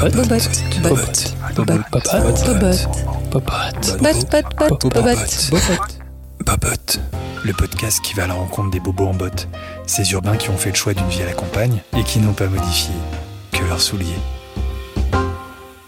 Popote. Popote. Popote. Popote. Popote. Le podcast qui va à la rencontre des bobos en botte. Ces urbains qui ont fait le choix d'une vie à la campagne et qui n'ont pas modifié que leurs souliers.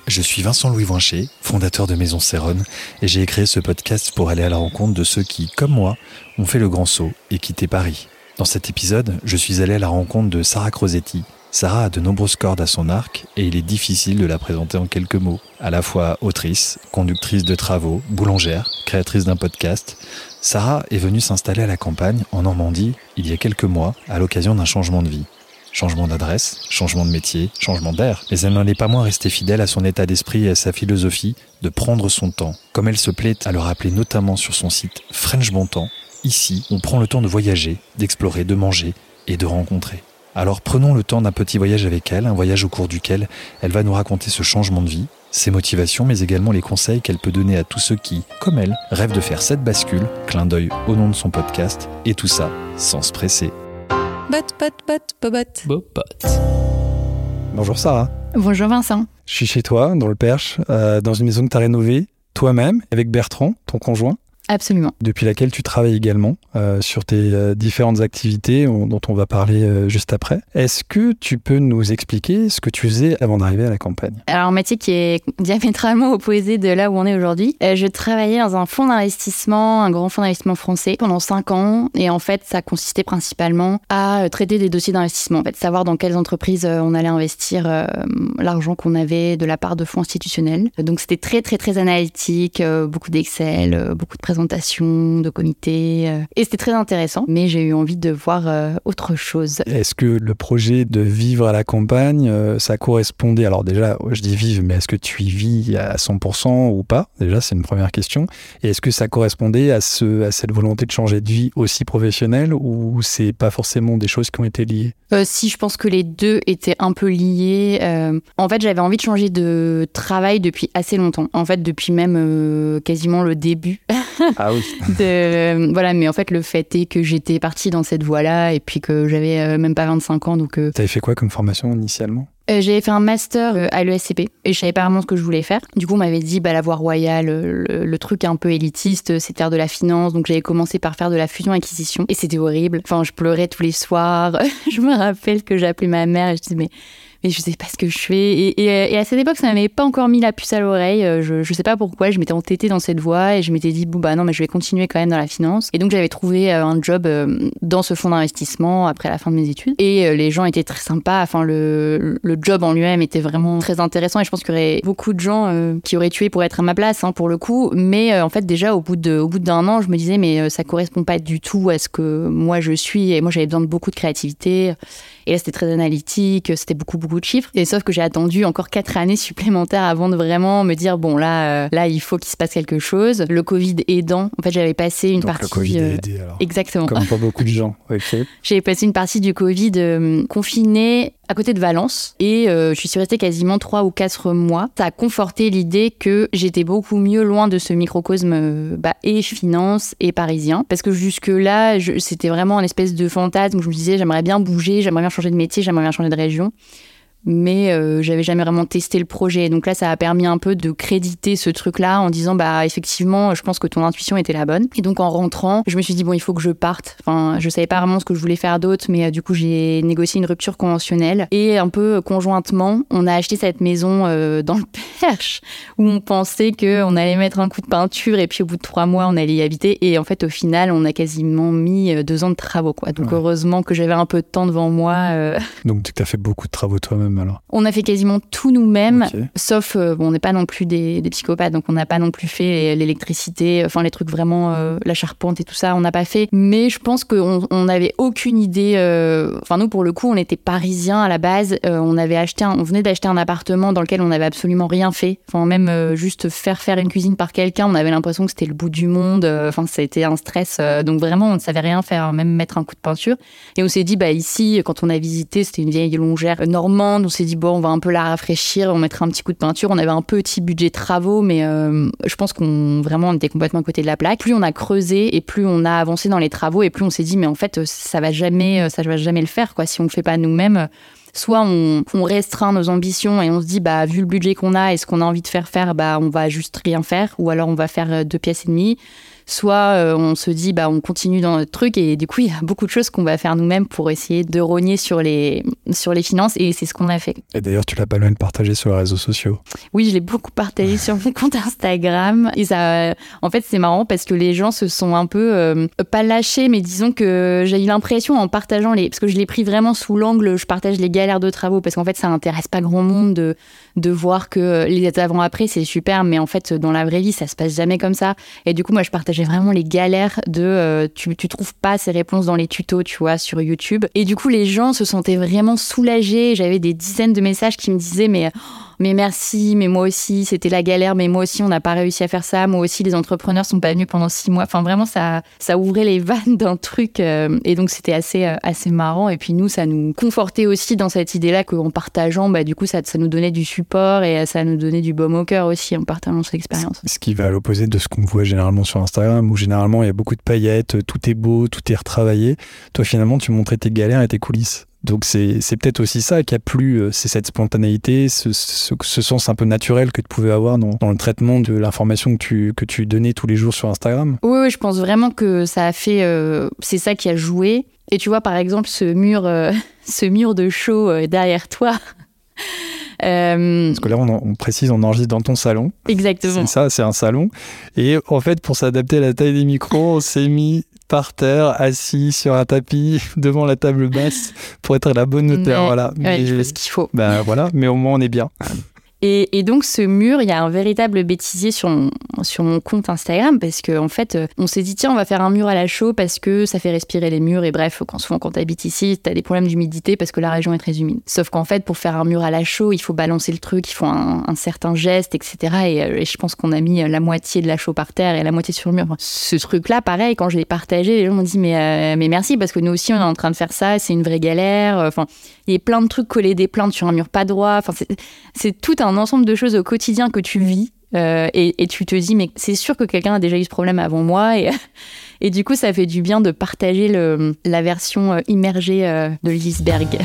Je suis Vincent Louis Voincher, fondateur de Maison Céronne, et j'ai créé ce podcast pour aller à la rencontre de ceux qui, comme moi, ont fait le grand saut et quitté Paris. Dans cet épisode, je suis allé à la rencontre de Sarah Crosetti, Sarah a de nombreuses cordes à son arc et il est difficile de la présenter en quelques mots. À la fois autrice, conductrice de travaux, boulangère, créatrice d'un podcast, Sarah est venue s'installer à la campagne, en Normandie, il y a quelques mois, à l'occasion d'un changement de vie. Changement d'adresse, changement de métier, changement d'air. Mais elle n'en est pas moins restée fidèle à son état d'esprit et à sa philosophie de prendre son temps. Comme elle se plaît à le rappeler notamment sur son site French Bon ici, on prend le temps de voyager, d'explorer, de manger et de rencontrer. Alors prenons le temps d'un petit voyage avec elle, un voyage au cours duquel elle va nous raconter ce changement de vie, ses motivations, mais également les conseils qu'elle peut donner à tous ceux qui, comme elle, rêvent de faire cette bascule, clin d'œil au nom de son podcast, et tout ça sans se presser. Bot, bot, bot, bobot. Popote. Bonjour Sarah. Bonjour Vincent. Je suis chez toi, dans le Perche, euh, dans une maison que tu as rénovée, toi-même, avec Bertrand, ton conjoint, Absolument. depuis laquelle tu travailles également euh, sur tes euh, différentes activités on- dont on va parler euh, juste après. Est-ce que tu peux nous expliquer ce que tu faisais avant d'arriver à la campagne? Alors, un métier qui est diamétralement opposé de là où on est aujourd'hui. Je travaillais dans un fonds d'investissement, un grand fonds d'investissement français, pendant cinq ans. Et en fait, ça consistait principalement à traiter des dossiers d'investissement. En fait, savoir dans quelles entreprises on allait investir l'argent qu'on avait de la part de fonds institutionnels. Donc, c'était très, très, très analytique, beaucoup d'Excel, beaucoup de présentations, de comités. euh, et c'était très intéressant. Mais j'ai eu envie de voir euh, autre chose. Est-ce que le projet de vivre à la campagne, euh, ça correspondait Alors déjà, je dis vivre, mais est-ce que tu y vis à 100% ou pas? Déjà, c'est une première question. Et est-ce que ça correspondait à, ce, à cette volonté de changer de vie aussi professionnelle ou c'est pas forcément des choses qui ont été liées? Si je pense que les deux étaient un peu liés. en fait, j'avais envie de changer de travail depuis assez longtemps. En fait, depuis même quasiment le début. Ah oui. de, voilà, mais en fait, le fait est que j'étais partie dans cette voie-là et puis que j'avais euh, même pas 25 ans, donc euh, T'avais fait quoi comme formation initialement? euh, j'avais fait un master euh, à l'ESCP et je savais pas vraiment ce que je voulais faire. Du coup, on m'avait dit bah, la voie royale, euh, le, le truc un peu élitiste, euh, c'est de faire de la finance. Donc j'avais commencé par faire de la fusion-acquisition et c'était horrible. Enfin, je pleurais tous les soirs. je me rappelle que j'appelais ma mère et je disais mais mais je sais pas ce que je fais. Et, et- à cette époque, ça m'avait pas encore mis la puce à l'oreille. Euh, Je, sais pas pourquoi, je m'étais entêtée dans cette voie et je m'étais dit, bon, bah non, mais je vais continuer quand même dans la finance. Et donc, j'avais trouvé euh, un job euh, dans ce fonds d'investissement après la fin de mes études. Et euh, les gens étaient très sympas. Enfin, le, le job en lui-même était vraiment très intéressant. Et je pense qu'il y aurait beaucoup de gens euh, qui auraient tué pour être à ma place, hein, pour le coup. Mais euh, en fait, déjà, au bout au bout d'un an, je me disais, mais euh, ça correspond pas du tout à ce que moi je suis. Et moi, j'avais besoin de beaucoup de créativité. Et là, c'était très analytique, c'était beaucoup, beaucoup de chiffres. Et sauf que j'ai attendu encore quatre années supplémentaires avant de vraiment me dire, bon, là, euh, là il faut qu'il se passe quelque chose. Le Covid aidant, en fait, j'avais passé une Donc partie... le Covid euh, a aidé alors. Exactement. Comme pour beaucoup de gens. J'avais passé une partie du Covid euh, confinée à côté de Valence et euh, je suis restée quasiment trois ou quatre mois. Ça a conforté l'idée que j'étais beaucoup mieux loin de ce microcosme euh, bah, et finance et parisien. Parce que jusque-là, c'était vraiment un espèce de fantasme où je me disais j'aimerais bien bouger, j'aimerais bien changer de métier, j'aimerais bien changer de région mais euh, j'avais jamais vraiment testé le projet. Donc là, ça a permis un peu de créditer ce truc-là en disant bah effectivement, je pense que ton intuition était la bonne. Et donc en rentrant, je me suis dit bon, il faut que je parte. Enfin, je savais pas vraiment ce que je voulais faire d'autre, mais euh, du coup, j'ai négocié une rupture conventionnelle et un peu euh, conjointement, on a acheté cette maison euh, dans le Perche où on pensait que on allait mettre un coup de peinture et puis au bout de trois mois, on allait y habiter. Et en fait, au final, on a quasiment mis deux ans de travaux quoi. Donc Ouais. heureusement que j'avais un peu de temps devant moi. Donc tu as fait beaucoup de travaux toi-même alors. on a fait quasiment tout nous-mêmes, sauf, euh, bon, on n'est pas non plus des, des psychopathes, donc on n'a pas non plus fait l'électricité, enfin les trucs vraiment, euh, la charpente et tout ça, on n'a pas fait. Mais je pense qu'on on n'avait aucune idée, euh, enfin nous pour le coup, on était parisiens à la base, on avait acheté, un- on venait d'acheter un appartement dans lequel on n'avait absolument rien fait, enfin même juste faire faire une cuisine par quelqu'un, on avait l'impression que c'était le bout du monde, enfin été un stress, donc vraiment on ne savait rien faire, même mettre un coup de peinture. Et on s'est dit, bah ici, quand on a visité, c'était une vieille longère normande. On s'est dit, bon, on va un peu la rafraîchir, on mettra un petit coup de peinture. On avait un petit budget travaux, mais euh, je pense qu'on vraiment on était complètement à côté de la plaque. Plus on a creusé et plus on a avancé dans les travaux et plus on s'est dit, mais en fait, ça va jamais, ça va jamais le faire, quoi. Si on le fait pas nous-mêmes, soit on, on, restreint nos ambitions et on se dit, bah, vu le budget qu'on a et ce qu'on a envie de faire faire, bah, on va juste rien faire, ou alors on va faire deux pièces et demie soit euh, on se dit bah on continue dans notre truc et du coup il y a beaucoup de choses qu'on va faire nous-mêmes pour essayer de rogner sur les sur les finances et c'est ce qu'on a fait. Et d'ailleurs tu l'as pas loin de partager sur les réseaux sociaux. Oui, je l'ai beaucoup partagé sur mon compte Instagram et ça en fait c'est marrant parce que les gens se sont un peu euh, pas lâchés mais disons que j'ai eu l'impression en partageant les parce que je l'ai pris vraiment sous l'angle je partage les galères de travaux parce qu'en fait ça intéresse pas grand monde de de voir que les avant après c'est super mais en fait dans la vraie vie ça se passe jamais comme ça et du coup moi je partage j'ai vraiment les galères de euh, tu, tu trouves pas ces réponses dans les tutos, tu vois, sur YouTube. Et du coup, les gens se sentaient vraiment soulagés. J'avais des dizaines de messages qui me disaient mais mais merci, mais moi aussi, c'était la galère, mais moi aussi, on n'a pas réussi à faire ça. Moi aussi, les entrepreneurs sont pas venus pendant six mois. Enfin, vraiment, ça, ça ouvrait les vannes d'un truc. Euh, et donc, c'était assez, euh, assez marrant. Et puis, nous, ça nous confortait aussi dans cette idée-là qu'en partageant, bah, du coup, ça, ça nous donnait du support et ça nous donnait du baume au cœur aussi en partageant cette expérience. Ce qui va à l'opposé de ce qu'on voit généralement sur Instagram, où généralement, il y a beaucoup de paillettes, tout est beau, tout est retravaillé. Toi, finalement, tu montrais tes galères et tes coulisses. Donc c'est peut-être aussi ça qui a plu, euh, c'est cette spontanéité, ce, sens un peu naturel que tu pouvais avoir dans, le traitement de l'information que tu, que tu donnais tous les jours sur Instagram. Oui, je pense vraiment que ça a fait, euh, c'est ça qui a joué. Et tu vois par exemple ce mur, euh, ce mur de show derrière toi. Parce que là, on, on, précise, on enregistre dans ton salon. Exactement. C'est ça, c'est un salon. Et en fait, pour s'adapter à la taille des micros, on s'est mis par terre, assis sur un tapis devant la table basse pour être à la bonne hauteur. voilà. Mais, ce qu'il faut. Ben voilà, mais au moins on est bien. Et, donc ce mur, il y a un véritable bêtisier sur mon, sur mon compte Instagram parce qu'en en fait, euh, on s'est dit tiens, on va faire un mur à la chaux parce que ça fait respirer les murs et bref, quand souvent quand tu habites ici, tu as des problèmes d'humidité parce que la région est très humide. Sauf qu'en fait, pour faire un mur à la chaux, il faut balancer le truc, il faut un, certain geste, etc. Euh, et, je pense qu'on a mis la moitié de la chaux par terre et la moitié sur le mur. ce truc-là, pareil, quand je l'ai partagé, les gens m'ont dit mais, euh, mais merci parce que nous aussi on est en train de faire ça, c'est une vraie galère. Enfin, il y a plein de trucs collés des plaintes sur un mur pas droit. Enfin, c'est tout un ensemble de choses au quotidien que tu vis. Euh, et, tu te dis, mais c'est sûr que quelqu'un a déjà eu ce problème avant moi. Et, et du coup, ça fait du bien de partager le, la version euh, immergée euh, de l'iceberg.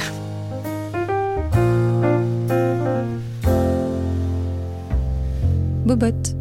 Bobot.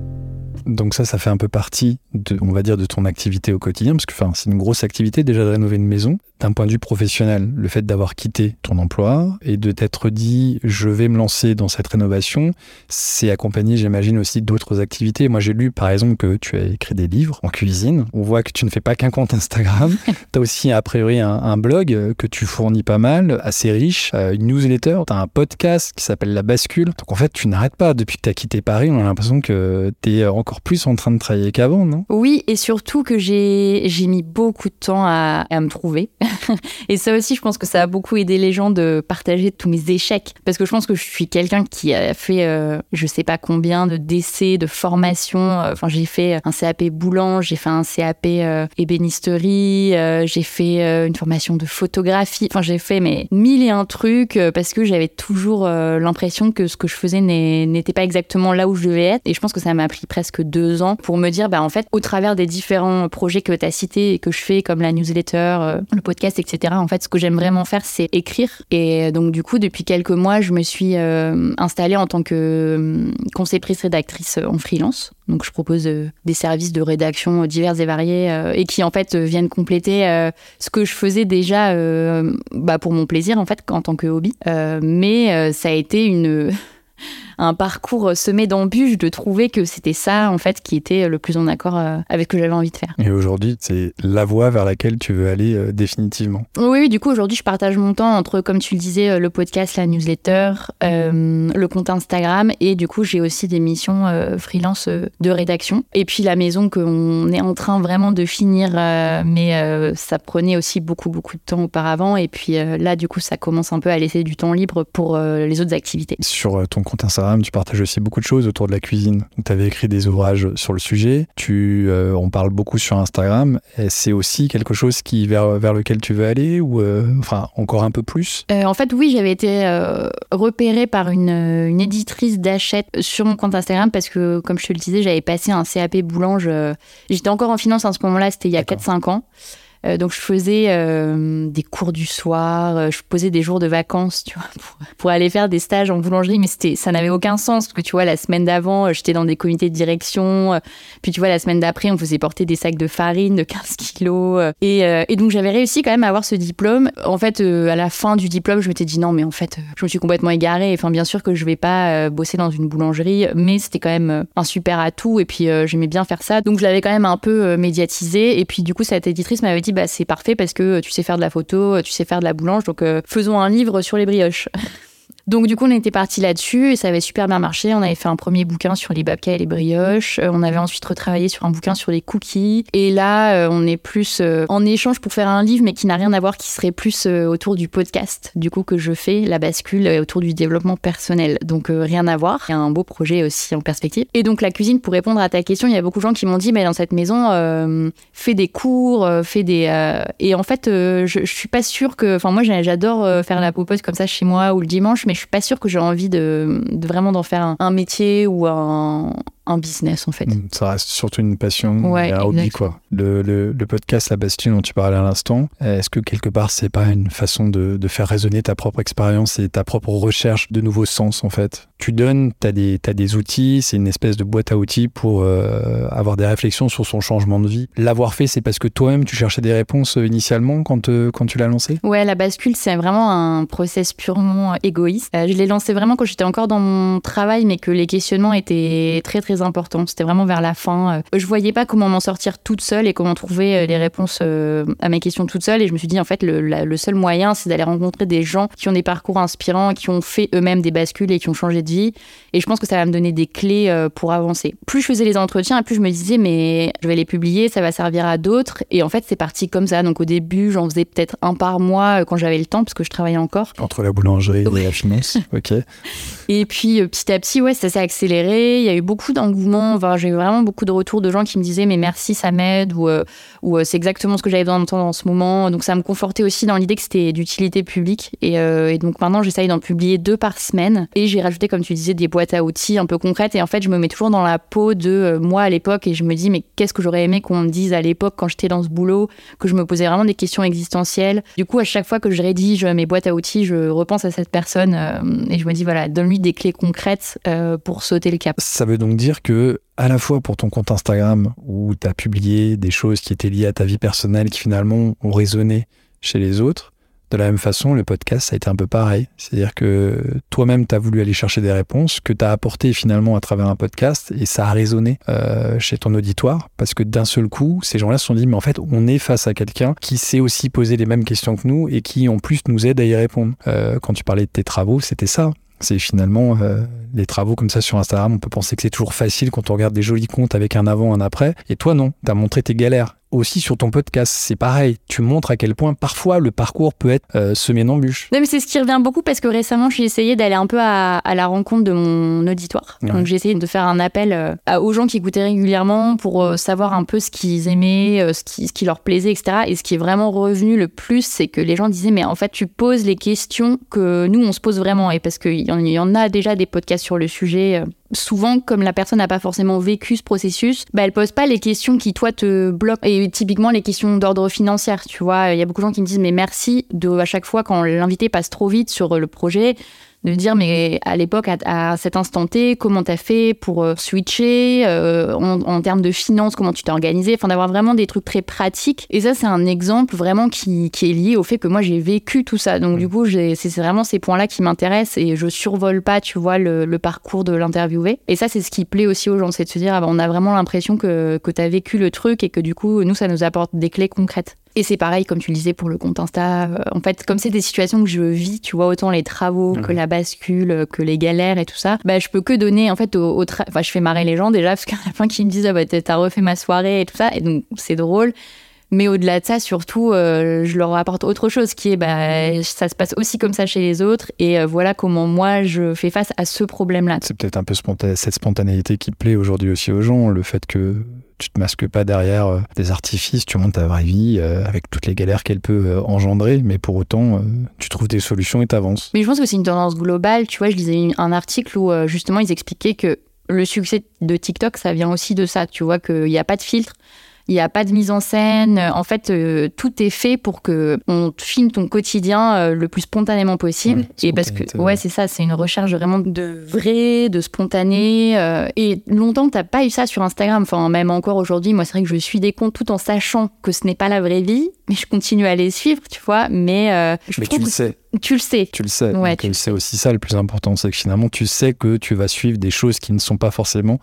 Donc ça, ça fait un peu partie, de, on va dire, de ton activité au quotidien, parce que c'est une grosse activité déjà de rénover une maison d'un point de vue professionnel, le fait d'avoir quitté ton emploi et de t'être dit je vais me lancer dans cette rénovation, c'est accompagné, j'imagine, aussi d'autres activités. Moi, j'ai lu par exemple que tu as écrit des livres en cuisine. On voit que tu ne fais pas qu'un compte Instagram. tu as aussi, a priori, un, blog que tu fournis pas mal, assez riche, euh, une newsletter, tu as un podcast qui s'appelle La Bascule. Donc en fait, tu n'arrêtes pas. Depuis que tu as quitté Paris, on a l'impression que tu es encore plus en train de travailler qu'avant, non? Oui, et surtout que j'ai mis beaucoup de temps à, à me trouver. et ça aussi, je pense que ça a beaucoup aidé les gens de partager tous mes échecs. Parce que je pense que je suis quelqu'un qui a fait, euh, je sais pas combien de décès, de formations. Euh, enfin, j'ai fait un CAP boulange, j'ai fait un CAP euh, ébénisterie, j'ai fait une formation de photographie. Enfin, j'ai fait mais mille et un trucs parce que j'avais toujours l'impression que ce que je faisais n'était pas exactement là où je devais être. Et je pense que ça m'a pris presque deux ans pour me dire, bah en fait, au travers des différents projets que tu as cités et que je fais, comme la newsletter, le podcast, etc. En fait, ce que j'aime vraiment faire, c'est écrire. Et donc, du coup, depuis quelques mois, je me suis euh, installée en tant que euh, conceptrice rédactrice en freelance. Donc, je propose euh, des services de rédaction divers et variés et qui, en fait, viennent compléter ce que je faisais déjà bah, pour mon plaisir, en fait, en tant que hobby. mais ça a été une un parcours semé d'embûches de trouver que c'était ça en fait qui était le plus en accord euh, avec ce que j'avais envie de faire. Et aujourd'hui, c'est la voie vers laquelle tu veux aller euh, définitivement. Oui, du coup aujourd'hui, je partage mon temps entre comme tu le disais euh, le podcast, la newsletter, le compte Instagram et du coup, j'ai aussi des missions freelance de rédaction et puis la maison qu'on est en train vraiment de finir mais ça prenait aussi beaucoup beaucoup de temps auparavant et puis là du coup, ça commence un peu à laisser du temps libre pour les autres activités. Sur ton compte Instagram tu partages aussi beaucoup de choses autour de la cuisine. Tu avais écrit des ouvrages sur le sujet. Tu, euh, on parle beaucoup sur Instagram. C'est aussi quelque chose qui vers, vers lequel tu veux aller ou euh, enfin encore un peu plus? Euh, En fait, oui, j'avais été repérée par une, une éditrice d'achète sur mon compte Instagram parce que, comme je te le disais, j'avais passé un CAP boulange. J'étais encore en finance à ce moment-là, c'était il y a 4-5 ans. Donc je faisais des cours du soir, je posais des jours de vacances, tu vois, pour, aller faire des stages en boulangerie, mais c'était, ça n'avait aucun sens parce que tu vois, la semaine d'avant, j'étais dans des comités de direction, puis tu vois, la semaine d'après, on faisait porter des sacs de farine de 15 kilos, et, et donc j'avais réussi quand même à avoir ce diplôme. En fait, à la fin du diplôme, je m'étais dit non, mais en fait, je me suis complètement égarée. Enfin, bien sûr que je vais pas bosser dans une boulangerie, mais c'était quand même un super atout, et puis j'aimais bien faire ça, donc je l'avais quand même un peu médiatisé, et puis du coup, cette éditrice m'avait dit bah c'est parfait parce que tu sais faire de la photo, tu sais faire de la boulange, donc euh, faisons un livre sur les brioches. Donc du coup, on était parti là-dessus et ça avait super bien marché. On avait fait un premier bouquin sur les babkas et les brioches. Euh, on avait ensuite retravaillé sur un bouquin sur les cookies. Et là, euh, on est plus euh, en échange pour faire un livre, mais qui n'a rien à voir, qui serait plus autour du podcast, du coup que je fais, la bascule autour du développement personnel. Donc rien à voir. Il y a un beau projet aussi en perspective. Et donc la cuisine, pour répondre à ta question, il y a beaucoup de gens qui m'ont dit, mais dans cette maison, fais des cours, fais des. Et en fait, je, suis pas sûre que. Enfin moi, j'adore faire la popote comme ça chez moi ou le dimanche, je suis pas sûre que j'ai envie de, vraiment d'en faire un, métier ou un, un business en fait. Mm, ça reste surtout une passion, un hobby quoi. Le, le, podcast La Bastille dont tu parlais à l'instant, est-ce que quelque part c'est pas une façon de, de, faire résonner ta propre expérience et ta propre recherche de nouveaux sens en fait? Tu donnes, tu as des, as des outils, c'est une espèce de boîte à outils pour euh, avoir des réflexions sur son changement de vie. L'avoir fait, c'est parce que toi-même tu cherchais des réponses euh, initialement quand, euh, quand tu l'as lancé? Ouais, La Bascule c'est vraiment un process purement égoïste. je l'ai lancé vraiment quand j'étais encore dans mon travail mais que les questionnements étaient très très important. C'était vraiment vers la fin. Euh, je voyais pas comment m'en sortir toute seule et comment trouver euh, les réponses euh, à mes questions toute seule. Et je me suis dit, en fait, le, seul moyen, c'est d'aller rencontrer des gens qui ont des parcours inspirants, qui ont fait eux-mêmes des bascules et qui ont changé de vie. Et je pense que ça va me donner des clés pour avancer. Plus je faisais les entretiens, plus je me disais, mais je vais les publier, ça va servir à d'autres. Et en fait, c'est parti comme ça. Donc au début, j'en faisais peut-être un par mois quand j'avais le temps, parce que je travaillais encore. Entre la boulangerie et la finance. ok. Et puis petit à petit, ouais, ça s'est accéléré. Il y a eu beaucoup d'engouement. j'ai eu vraiment beaucoup de retours de gens qui me disaient mais merci, ça m'aide ou, euh, euh, c'est exactement ce que j'avais besoin d'entendre en ce moment. Donc ça me confortait aussi dans l'idée que c'était d'utilité publique. Et, euh, et, donc maintenant, j'essaye d'en publier deux par semaine. Et j'ai rajouté, comme tu disais, des boîtes à outils un peu concrètes. Et en fait, je me mets toujours dans la peau de moi à l'époque et je me dis mais qu'est-ce que j'aurais aimé qu'on me dise à l'époque quand j'étais dans ce boulot, que je me posais vraiment des questions existentielles. Du coup, à chaque fois que je rédige mes boîtes à outils, je repense à cette personne et je me dis voilà, donne-lui des clés concrètes pour sauter le cap. Ça veut donc dire que à la fois pour ton compte Instagram où tu as publié des choses qui étaient liées à ta vie personnelle qui finalement ont résonné chez les autres, de la même façon, le podcast, ça a été un peu pareil. C'est-à-dire que toi-même, tu as voulu aller chercher des réponses que tu as apportées finalement à travers un podcast et ça a résonné euh, chez ton auditoire parce que d'un seul coup, ces gens-là se sont dit, mais en fait, on est face à quelqu'un qui sait aussi poser les mêmes questions que nous et qui en plus nous aide à y répondre. Euh, quand tu parlais de tes travaux, c'était ça. C'est finalement euh, les travaux comme ça sur Instagram, on peut penser que c'est toujours facile quand on regarde des jolis comptes avec un avant, un après. Et toi, non, tu as montré tes galères aussi sur ton podcast, c'est pareil. Tu montres à quel point parfois le parcours peut être euh, semé d'embûches. Non, mais c'est ce qui revient beaucoup parce que récemment, j'ai essayé d'aller un peu à, la rencontre de mon auditoire. Donc, j'ai essayé de faire un appel euh, aux gens qui écoutaient régulièrement pour euh, savoir un peu ce qu'ils aimaient, ce, qui, ce qui leur plaisait, etc. Et ce qui est vraiment revenu le plus, c'est que les gens disaient, mais en fait, tu poses les questions que nous, on se pose vraiment. Et parce qu'il y, y, en a déjà des podcasts sur le sujet souvent, comme la personne n'a pas forcément vécu ce processus, bah, elle pose pas les questions qui, toi, te bloquent. Et typiquement, les questions d'ordre financier, tu vois. Il y a beaucoup de gens qui me disent, mais merci de, à chaque fois, quand l'invité passe trop vite sur le projet, de dire mais à l'époque à, cet instant T comment t'as fait pour euh, switcher euh, en, termes de finances comment tu t'es organisé? Enfin d'avoir vraiment des trucs très pratiques. Et ça c'est un exemple vraiment qui, qui, est lié au fait que moi j'ai vécu tout ça. Donc du coup c'est vraiment ces points là qui m'intéressent et je survole pas tu vois le, parcours de l'interviewé. Et ça c'est ce qui plaît aussi aux gens c'est de se dire ah ben, on a vraiment l'impression que, que tu as vécu le truc et que du coup nous ça nous apporte des clés concrètes et c'est pareil, comme tu le disais, pour le compte Insta. Euh, en fait, comme c'est des situations que je vis, tu vois, autant les travaux que la bascule, euh, que les galères et tout ça, bah, je peux que donner, en fait, au, enfin, je fais marrer les gens déjà, parce qu'à la fin, qui me disent, ah, bah, t'as refait ma soirée et tout ça. Et donc, c'est drôle. Mais au-delà de ça, surtout, euh, je leur apporte autre chose qui est, bah, ça se passe aussi comme ça chez les autres. Et voilà comment moi, je fais face à ce problème-là. C'est peut-être un peu cette spontanéité qui plaît aujourd'hui aussi aux gens, le fait que tu te masques pas derrière euh, des artifices, tu montes ta vraie vie euh, avec toutes les galères qu'elle peut euh, engendrer, mais pour autant, tu trouves des solutions et t'avances. Mais je pense que c'est une tendance globale. Tu vois, je lisais un article où justement ils expliquaient que le succès de TikTok, ça vient aussi de ça. Tu vois qu'il n'y a pas de filtre. Il n'y a pas de mise en scène. En fait, euh, tout est fait pour que on filme ton quotidien euh, le plus spontanément possible. et parce que, ouais, c'est ça, c'est une recherche vraiment de vrai, de spontané. Euh, et longtemps, tu n'as pas eu ça sur Instagram. Enfin, même encore aujourd'hui, moi, c'est vrai que je suis des comptes tout en sachant que ce n'est pas la vraie vie, mais je continue à les suivre, tu vois. Mais, je mais tu le sais. Tu le sais. Tu le sais. Ouais, tu le sais aussi ça le plus important, c'est que finalement tu sais que tu vas suivre des choses qui ne sont pas forcément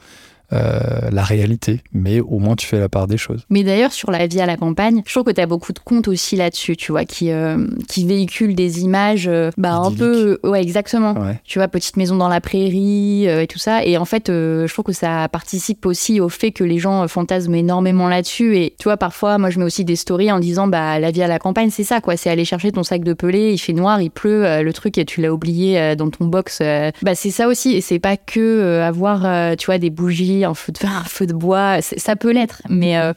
euh, la réalité, mais au moins tu fais la part des choses. Mais d'ailleurs, sur la vie à la campagne, je trouve que tu as beaucoup de comptes aussi là-dessus, tu vois, qui, euh, qui véhiculent des images euh, bah, un peu. Ouais, exactement. Tu vois, petite maison dans la prairie et tout ça. Et en fait, je trouve que ça participe aussi au fait que les gens fantasment énormément là-dessus. Et tu vois, parfois, moi, je mets aussi des stories en disant, bah, la vie à la campagne, c'est ça, quoi. C'est aller chercher ton sac de pelé, il fait noir, il pleut, le truc, et tu l'as oublié dans ton box. bah, c'est ça aussi. Et c'est pas que avoir, tu vois, des bougies un feu de, un feu de bois, ça peut l'être. Mais euh,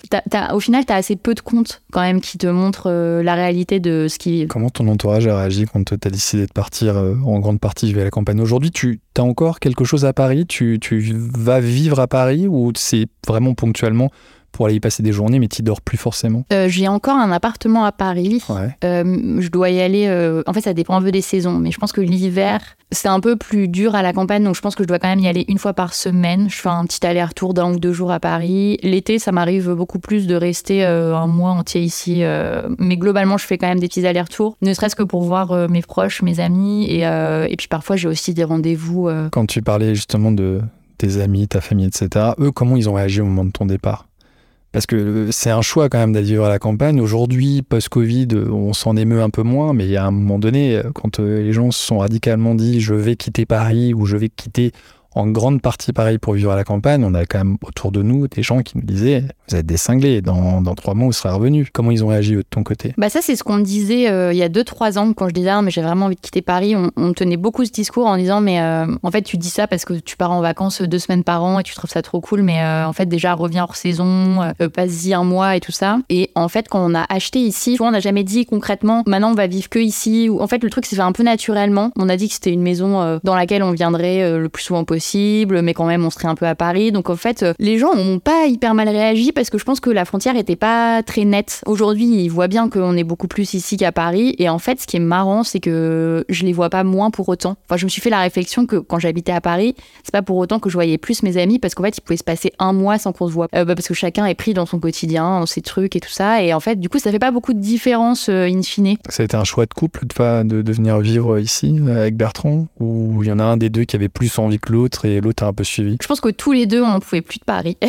au final, tu as assez peu de comptes quand même qui te montrent euh, la réalité de ce qu'ils vivent. Comment ton entourage a réagi quand tu as décidé de partir euh, en grande partie vers la campagne? Aujourd'hui, tu as encore quelque chose à Paris? Tu, tu vas vivre à Paris ou c'est vraiment ponctuellement pour aller y passer des journées, mais tu dors plus forcément euh, J'ai encore un appartement à Paris. Euh, je dois y aller. Euh, en fait, ça dépend un peu des saisons, mais je pense que l'hiver, c'est un peu plus dur à la campagne, donc je pense que je dois quand même y aller une fois par semaine. Je fais un petit aller-retour d'un ou deux jours à Paris. L'été, ça m'arrive beaucoup plus de rester un mois entier ici, mais globalement, je fais quand même des petits allers-retours, ne serait-ce que pour voir mes proches, mes amis, et, et puis parfois j'ai aussi des rendez-vous. Quand tu parlais justement de tes amis, ta famille, etc., eux, comment ils ont réagi au moment de ton départ? Parce que c'est un choix quand même d'aller vivre à la campagne. Aujourd'hui, post-Covid, on s'en émeut un peu moins, mais il y a un moment donné, quand euh, les gens se sont radicalement dit je vais quitter Paris ou je vais quitter en grande partie pareil pour vivre à la campagne. On a quand même autour de nous des gens qui nous disaient Vous êtes des cinglés, dans, trois mois, vous serez revenus. Comment ils ont réagi de ton côté? Bah Ça, c'est ce qu'on disait euh, il y a deux, trois ans quand je disais ah, mais j'ai vraiment envie de quitter Paris. On, tenait beaucoup ce discours en disant Mais euh, en fait, tu dis ça parce que tu pars en vacances deux semaines par an et tu trouves ça trop cool, mais euh, en fait, déjà, reviens hors saison, passe-y un mois et tout ça. Et en fait, quand on a acheté ici, on n'a jamais dit concrètement Maintenant, on va vivre que ici. En fait, le truc s'est fait un peu naturellement. On a dit que c'était une maison dans laquelle on viendrait le plus souvent possible mais quand même on serait un peu à Paris. Donc en fait, les gens n'ont pas hyper mal réagi parce que je pense que la frontière était pas très nette. Aujourd'hui, ils voient bien qu'on est beaucoup plus ici qu'à Paris. Et en fait, ce qui est marrant, c'est que je les vois pas moins pour autant. Enfin, je me suis fait la réflexion que quand j'habitais à Paris, c'est pas pour autant que je voyais plus mes amis parce qu'en fait, il pouvait se passer un mois sans qu'on se voit. Euh, bah, parce que chacun est pris dans son quotidien, dans ses trucs et tout ça. Et en fait, du coup, ça fait pas beaucoup de différence euh, in fine. Ça a été un choix de couple de, de, de venir vivre ici avec Bertrand? Ou il y en a un des deux qui avait plus envie que l'autre? Et l'autre a un peu suivi Je pense que tous les deux, on n'en pouvait plus de Paris.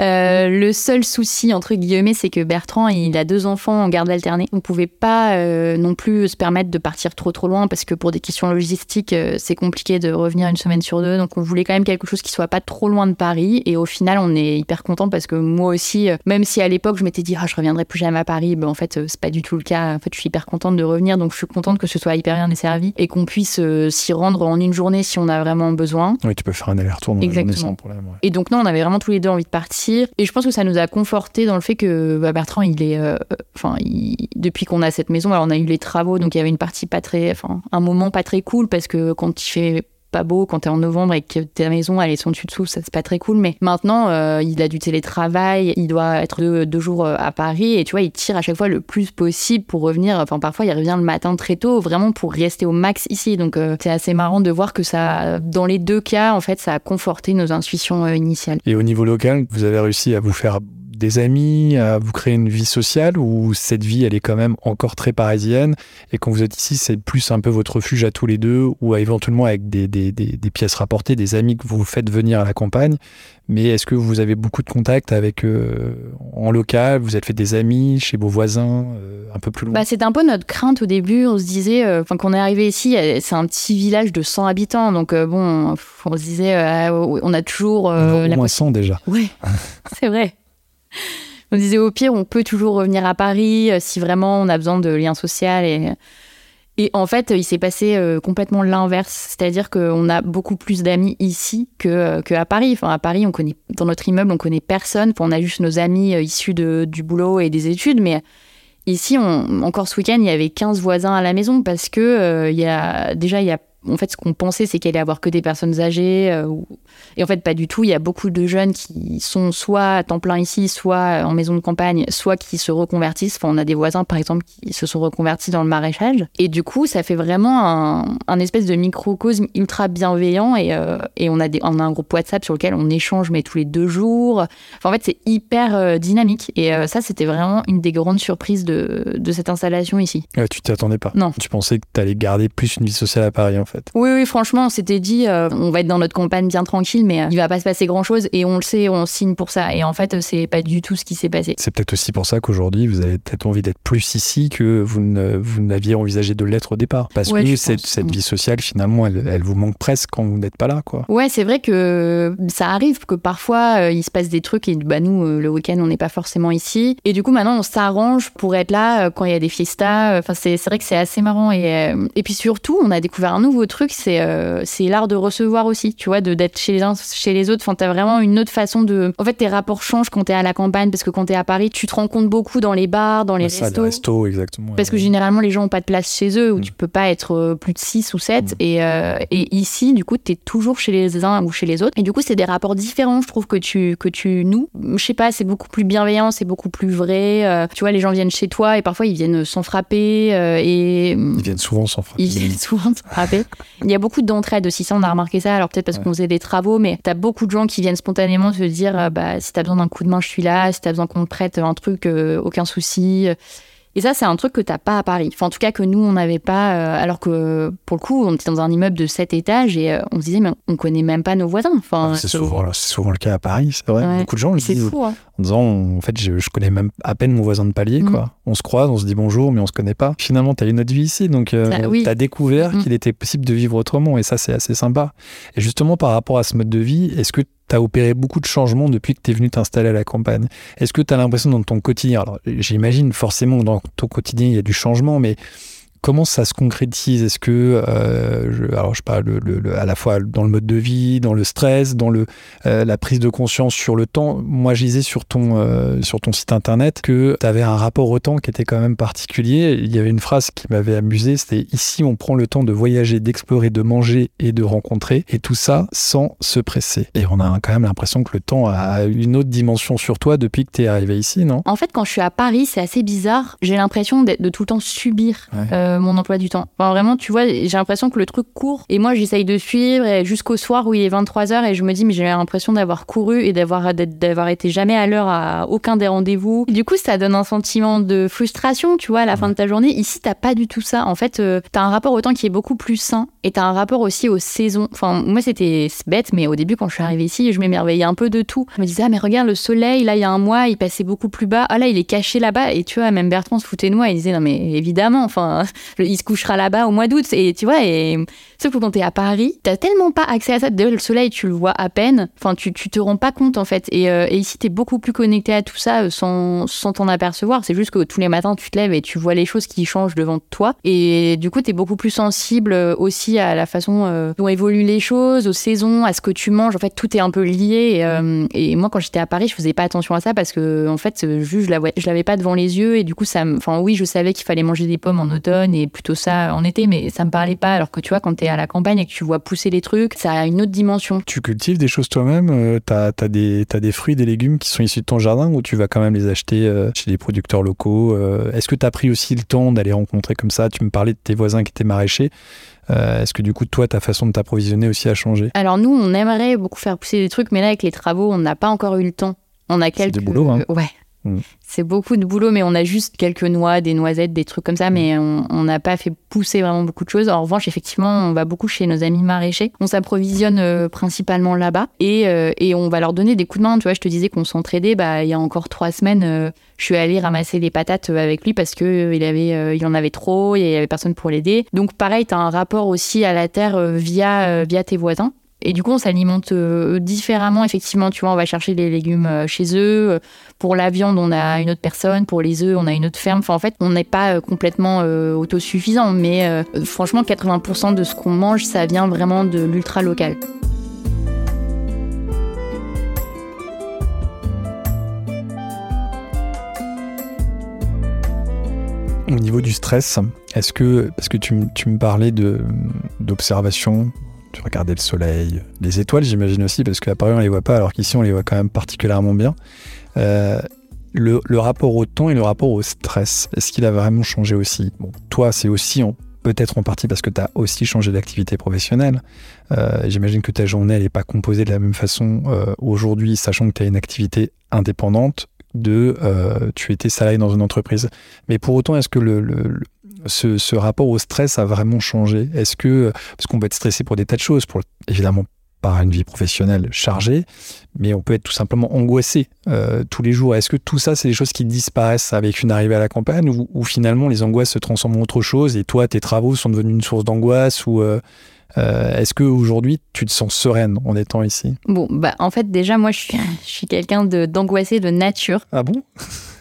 Euh, le seul souci, entre guillemets, c'est que Bertrand, il a deux enfants en garde alternée. On ne pouvait pas euh, non plus se permettre de partir trop trop loin parce que pour des questions logistiques, euh, c'est compliqué de revenir une semaine sur deux. Donc on voulait quand même quelque chose qui soit pas trop loin de Paris. Et au final, on est hyper content parce que moi aussi, même si à l'époque je m'étais dit ah je reviendrai plus jamais à Paris, ben, en fait c'est pas du tout le cas. En fait, je suis hyper contente de revenir. Donc je suis contente que ce soit hyper bien desservi et qu'on puisse s'y rendre en une journée si on a vraiment besoin. Oui, tu peux faire un aller-retour dans Exactement. la journée sans problème. Et donc non, on avait vraiment tous les deux envie de partir et je pense que ça nous a conforté dans le fait que bah, Bertrand, il est, euh, enfin, depuis qu'on a cette maison, alors on a eu les travaux, donc il y avait une partie pas très, enfin, un moment pas très cool parce que quand il fait pas beau quand t'es en novembre et que ta maison elle est son dessus dessous, ça c'est pas très cool. Mais maintenant, euh, il a du télétravail, il doit être deux, jours euh, à Paris et tu vois, il tire à chaque fois le plus possible pour revenir. Enfin, parfois, il revient le matin très tôt, vraiment pour rester au max ici. Donc, euh, c'est assez marrant de voir que ça, dans les deux cas, en fait, ça a conforté nos intuitions initiales. Et au niveau local, vous avez réussi à vous faire des amis, à vous créer une vie sociale ou cette vie, elle est quand même encore très parisienne et quand vous êtes ici, c'est plus un peu votre refuge à tous les deux ou éventuellement avec des, des, des, pièces rapportées, des amis que vous faites venir à la campagne. Mais est-ce que vous avez beaucoup de contacts avec euh, en local? Vous êtes fait des amis chez vos voisins euh, un peu plus loin? Bah, C'était un peu notre crainte au début. On se disait, euh, enfin, qu'on est arrivé ici, c'est un petit village de 100 habitants. Donc, bon, on se disait, on a toujours. au moins 100 déjà. Oui, c'est vrai. On disait au pire, on peut toujours revenir à Paris euh, si vraiment on a besoin de liens sociaux. Et, et en fait, il s'est passé euh, complètement l'inverse. C'est-à-dire qu'on a beaucoup plus d'amis ici que, euh, que, à Paris. Enfin, à Paris, on connaît, dans notre immeuble, on connaît personne. on a juste nos amis issus de, du boulot et des études. Mais ici, on, encore ce week-end, il y avait 15 voisins à la maison parce que il y a, déjà, il y a en fait, ce qu'on pensait, c'est qu'il allait avoir que des personnes âgées. Et en fait, pas du tout. Il y a beaucoup de jeunes qui sont soit à temps plein ici, soit en maison de campagne, soit qui se reconvertissent. Enfin, on a des voisins, par exemple, qui se sont reconvertis dans le maraîchage. Et du coup, ça fait vraiment un, un espèce de microcosme ultra bienveillant. Et, et on, a des, on a un groupe WhatsApp sur lequel on échange, mais tous les deux jours. Enfin, en fait, c'est hyper dynamique. Et ça, c'était vraiment une des grandes surprises de, de cette installation ici. Ouais, tu t'attendais pas Non. Tu pensais que tu allais garder plus une vie sociale à Paris, en fait Oui, oui, franchement, on s'était dit, euh, on va être dans notre campagne bien tranquille, mais euh, il va pas se passer grand-chose et on le sait, on signe pour ça. Et en fait, c'est pas du tout ce qui s'est passé. C'est peut-être aussi pour ça qu'aujourd'hui, vous avez peut-être envie d'être plus ici que vous, ne, vous n'aviez envisagé de l'être au départ. Parce que cette, cette, vie sociale, finalement, elle, elle, vous manque presque quand vous n'êtes pas là, quoi. Ouais, c'est vrai que ça arrive que parfois, euh, il se passe des trucs et bah, nous, le week-end, on n'est pas forcément ici. Et du coup, maintenant, on s'arrange pour être là quand il y a des fiestas. Enfin, c'est, c'est vrai que c'est assez marrant. Et, et puis surtout, on a découvert un nouveau truc, c'est, c'est l'art de recevoir aussi, tu vois, d'être chez les uns, chez les autres. Enfin, t'as vraiment une autre façon de. En fait, tes rapports changent quand t'es à la campagne, parce que quand t'es à Paris, tu te rends compte beaucoup dans les bars, dans les ça, restos. Les restos, exactement. Parce que généralement, les gens ont pas de place chez eux, où mm. tu peux pas être plus de 6 ou 7. Mm. Et, euh, et ici, du coup, t'es toujours chez les uns ou chez les autres. Et du coup, c'est des rapports différents, je trouve, que tu, que tu noues. Je sais pas, c'est beaucoup plus bienveillant, c'est beaucoup plus vrai. Euh, tu vois, les gens viennent chez toi et parfois ils viennent sans frapper. Euh, et... Ils viennent souvent sans frapper. Ils viennent souvent sans frapper. Il y a beaucoup d'entraide aussi, ça on a remarqué ça. Alors peut-être parce ouais. qu'on faisait des travaux, mais t'as beaucoup de gens qui viennent spontanément se dire bah, si t'as besoin d'un coup de main, je suis là. Si t'as besoin qu'on te prête un truc, euh, aucun souci. Et ça, c'est un truc que t'as pas à Paris. Enfin, en tout cas, que nous, on n'avait pas. Euh, alors que, pour le coup, on était dans un immeuble de 7 étages et euh, on se disait, mais on connaît même pas nos voisins. Enfin, ah, c'est souvent, souvent, le cas à Paris, c'est vrai. Ouais. Beaucoup de gens le C'est disent. fou, hein. En disant, en fait, je, je, connais même à peine mon voisin de palier, Mm. quoi. On se croise, on se dit bonjour, mais on se connaît pas. Finalement, t'as une autre vie ici, donc euh, Ah, oui. t'as découvert Mm. qu'il était possible de vivre autrement, et ça, c'est assez sympa. Et justement, par rapport à ce mode de vie, est-ce que tu as opéré beaucoup de changements depuis que tu venu t'installer à la campagne. Est-ce que tu as l'impression dans ton quotidien, alors j'imagine forcément dans ton quotidien il y a du changement, mais comment ça se concrétise? Est-ce que, euh, je, alors je sais pas, le, le, le, à la fois dans le mode de vie, dans le stress, dans le, euh, la prise de conscience sur le temps? Moi, je disais sur ton, euh, sur ton site internet que tu avais un rapport au temps qui était quand même particulier. Il y avait une phrase qui m'avait amusé, c'était ici on prend le temps de voyager, d'explorer, de manger et de rencontrer, et tout ça sans se presser. Et on a quand même l'impression que le temps a une autre dimension sur toi depuis que tu es arrivé ici, non? En fait, quand je suis à Paris, c'est assez bizarre. J'ai l'impression de, de, tout le temps subir Ouais. Euh, mon emploi du temps. Enfin, vraiment, tu vois, j'ai l'impression que le truc court. Et moi, j'essaye de suivre et jusqu'au soir où il est 23h et je me dis, mais j'ai l'impression d'avoir couru et d'avoir, d'avoir été jamais à l'heure à aucun des rendez-vous. Du coup, ça donne un sentiment de frustration, tu vois, à la fin de ta journée. Ici, t'as pas du tout ça. En fait, euh, t'as un rapport au temps qui est beaucoup plus sain et t'as un rapport aussi aux saisons. Enfin, moi, c'était bête, mais au début, quand je suis arrivée ici, je m'émerveillais un peu de tout. Je me disais, ah, mais regarde, le soleil, là, il y a un mois, il passait beaucoup plus bas. Ah, là, il est caché là-bas. Et tu vois, même Bertrand se foutait de moi. Il disait, non, mais évidemment, enfin, il se couchera là-bas au mois d'août. Et tu vois, et sauf que quand t'es à Paris, t'as tellement pas accès à ça. Déjà, le soleil, tu le vois à peine. Enfin, tu, tu te rends pas compte, en fait. Et, euh, et ici, t'es beaucoup plus connecté à tout ça euh, sans, t'en apercevoir. C'est juste que tous les matins, tu te lèves et tu vois les choses qui changent devant toi. Et du coup, t'es beaucoup plus sensible euh, aussi à la façon euh, dont évoluent les choses, aux saisons, à ce que tu manges. En fait, tout est un peu lié. Et, moi, quand j'étais à Paris, je faisais pas attention à ça parce que, en fait, je je l'avais pas devant les yeux. Et du coup, ça enfin, oui, je savais qu'il fallait manger des pommes en automne et plutôt ça en été, mais ça me parlait pas. Alors que tu vois, quand t'es à la campagne et que tu vois pousser les trucs, ça a une autre dimension. Tu cultives des choses toi-même euh, T'as as des, as des fruits, des légumes qui sont issus de ton jardin ou tu vas quand même les acheter euh, chez des producteurs locaux euh, Est-ce que tu as pris aussi le temps d'aller rencontrer comme ça? Tu me parlais de tes voisins qui étaient maraîchers. Euh, Est-ce que du coup, toi, ta façon de t'approvisionner aussi a changé? Alors nous, on aimerait beaucoup faire pousser des trucs, mais là, avec les travaux, on n'a pas encore eu le temps. On a quelques. du boulot, hein. Ouais. Mm. C'est beaucoup de boulot, mais on a juste quelques noix, des noisettes, des trucs comme ça, mais on n'a pas fait pousser vraiment beaucoup de choses. En revanche, effectivement, on va beaucoup chez nos amis maraîchers. On s'approvisionne euh, principalement là-bas et, euh, et on va leur donner des coups de main. Tu vois, je te disais qu'on s'entraidait. Bah, il y a encore trois semaines, euh, je suis allée ramasser les patates avec lui parce que il avait, il en avait trop, et il y avait personne pour l'aider. Donc pareil, tu as un rapport aussi à la terre via, via tes voisins. Et du coup, on s'alimente euh, différemment. Effectivement, tu vois, on va chercher les légumes euh, chez eux. Euh, Pour la viande, on a une autre personne. Pour les œufs, on a une autre ferme. Enfin, en fait, on n'est pas complètement autosuffisant. Mais franchement, 80% de ce qu'on mange, ça vient vraiment de l'ultra local. Au niveau du stress, est-ce que, parce que tu, tu me parlais d'observation, tu regardais le soleil, les étoiles, j'imagine aussi, parce qu'à Paris, on les voit pas, alors qu'ici, on les voit quand même particulièrement bien. Euh, le, rapport au temps et le rapport au stress, est-ce qu'il a vraiment changé aussi? Toi, c'est aussi peut-être en partie parce que tu as aussi changé d'activité professionnelle. Euh, j'imagine que ta journée, elle n'est pas composée de la même façon euh, aujourd'hui, sachant que tu as une activité indépendante de tu étais salarié dans une entreprise. Mais pour autant, est-ce que le, ce, ce, rapport au stress a vraiment changé Est-ce que, parce qu'on peut être stressé pour des tas de choses, pour évidemment par une vie professionnelle chargée, mais on peut être tout simplement angoissé euh, tous les jours. Est-ce que tout ça, c'est des choses qui disparaissent avec une arrivée à la campagne ou, ou, finalement les angoisses se transforment en autre chose et toi, tes travaux sont devenus une source d'angoisse ou euh, euh, Est-ce qu'aujourd'hui, tu te sens sereine en étant ici? Bon, bah en fait, déjà, moi, je suis, je suis quelqu'un d'angoissé de, de nature. Ah bon?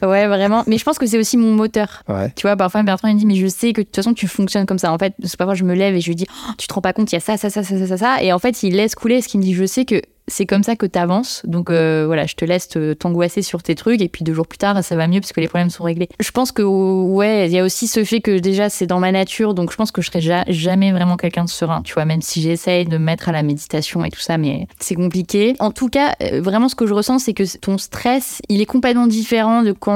Ouais, vraiment. Mais je pense que c'est aussi mon moteur. Ouais. Tu vois, parfois Bertrand il me dit, mais je sais que de toute façon tu fonctionnes comme ça. En fait, parfois je me lève et je lui dis, oh, tu te rends pas compte, il y a ça, ça, ça, ça, ça, ça. Et en fait, il laisse couler ce qu'il me dit, je sais que c'est comme ça que tu avances. Donc euh, voilà, je te laisse t'angoisser sur tes trucs et puis deux jours plus tard, ça va mieux parce que les problèmes sont réglés. Je pense que ouais, il y a aussi ce fait que déjà c'est dans ma nature, donc je pense que je serai ja jamais vraiment quelqu'un de serein, tu vois, même si j'essaye de me mettre à la méditation et tout ça, mais c'est compliqué. En tout cas, euh, vraiment ce que je ressens, c'est que ton stress, il est complètement différent de quand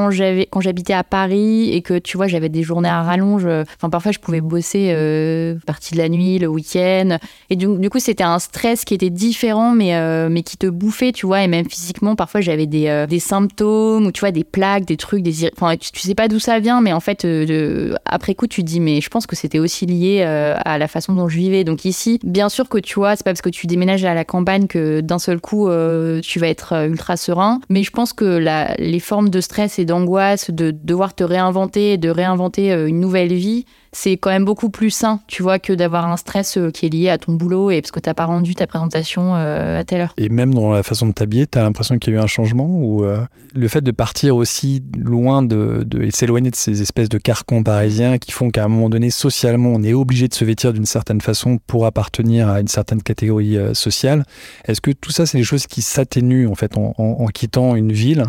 quand j'habitais à Paris et que tu vois, j'avais des journées à rallonge. Enfin, parfois je pouvais bosser euh, partie de la nuit, le week-end, et du, du coup c'était un stress qui était différent, mais euh, mais qui te bouffait, tu vois, et même physiquement, parfois j'avais des, euh, des symptômes ou tu vois, des plaques, des trucs, des. Enfin, tu, sais pas d'où ça vient, mais en fait, euh, après coup, tu dis, mais je pense que c'était aussi lié euh, à la façon dont je vivais. Donc ici, bien sûr que tu vois, c'est pas parce que tu déménages à la campagne que d'un seul coup, tu vas être ultra serein, mais je pense que les formes de stress et d'angoisse, de devoir te réinventer, de réinventer une nouvelle vie, c'est quand même beaucoup plus sain, tu vois, que d'avoir un stress qui est lié à ton boulot et parce que t'as pas rendu ta présentation euh, à telle heure. Et même dans la façon de t'habiller, t'as l'impression qu'il y a eu un changement ou euh, le fait de partir aussi loin de, de et s'éloigner de ces espèces de carcans parisiens qui font qu'à un moment donné, socialement, on est obligé de se vêtir d'une certaine façon pour appartenir à une certaine catégorie euh, sociale. Est-ce que tout ça, c'est des choses qui s'atténuent en fait en, en, en, quittant une ville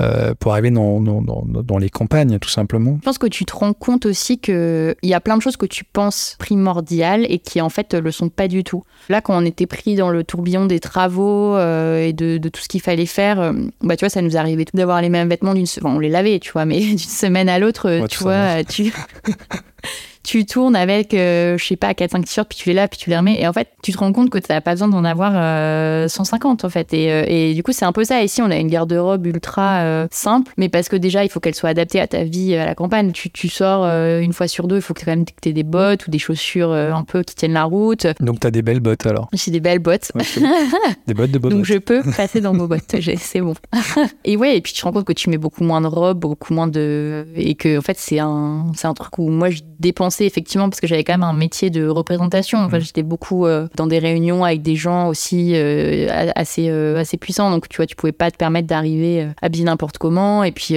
euh, pour arriver dans, dans, dans, dans, les campagnes, tout simplement? Je pense que tu te rends compte aussi qu'il y a plein de choses que tu penses primordiales et qui en fait le sont pas du tout. Là, quand on était pris dans le tourbillon des travaux euh, et de, de, tout ce qu'il fallait faire, euh, bah tu vois, ça nous arrivait tout d'avoir les mêmes vêtements d'une semaine. Enfin, on les lavait, tu vois, mais d'une semaine à l'autre, Ouais, tu vois, tu. tu tournes avec, euh, je sais pas, 4-5 t-shirts, puis tu les laves, puis tu les remets. Et en fait, tu te rends compte que tu n'as pas besoin d'en avoir euh, 150, en fait. Et, euh, et du coup, c'est un peu ça. Ici, on a une garde-robe ultra euh, simple, mais parce que déjà, il faut qu'elle soit adaptée à ta vie à la campagne. Tu, tu sors une fois sur deux, il faut que quand même tu aies des bottes ou des chaussures un peu qui tiennent la route. Donc, tu as des belles bottes alors J'ai des belles bottes. Des bottes de beaux Donc, je peux passer dans vos bottes. C'est bon. et ouais, et puis tu te rends compte que tu mets beaucoup moins de robes, beaucoup moins de. Et que, en fait, c'est un, un truc où moi, je effectivement parce que j'avais quand même un métier de représentation. Enfin, mmh. j'étais beaucoup euh, dans des réunions avec des gens aussi euh, assez, euh, assez puissants. Donc, tu vois, tu pouvais pas te permettre d'arriver habillé n'importe comment. Et puis,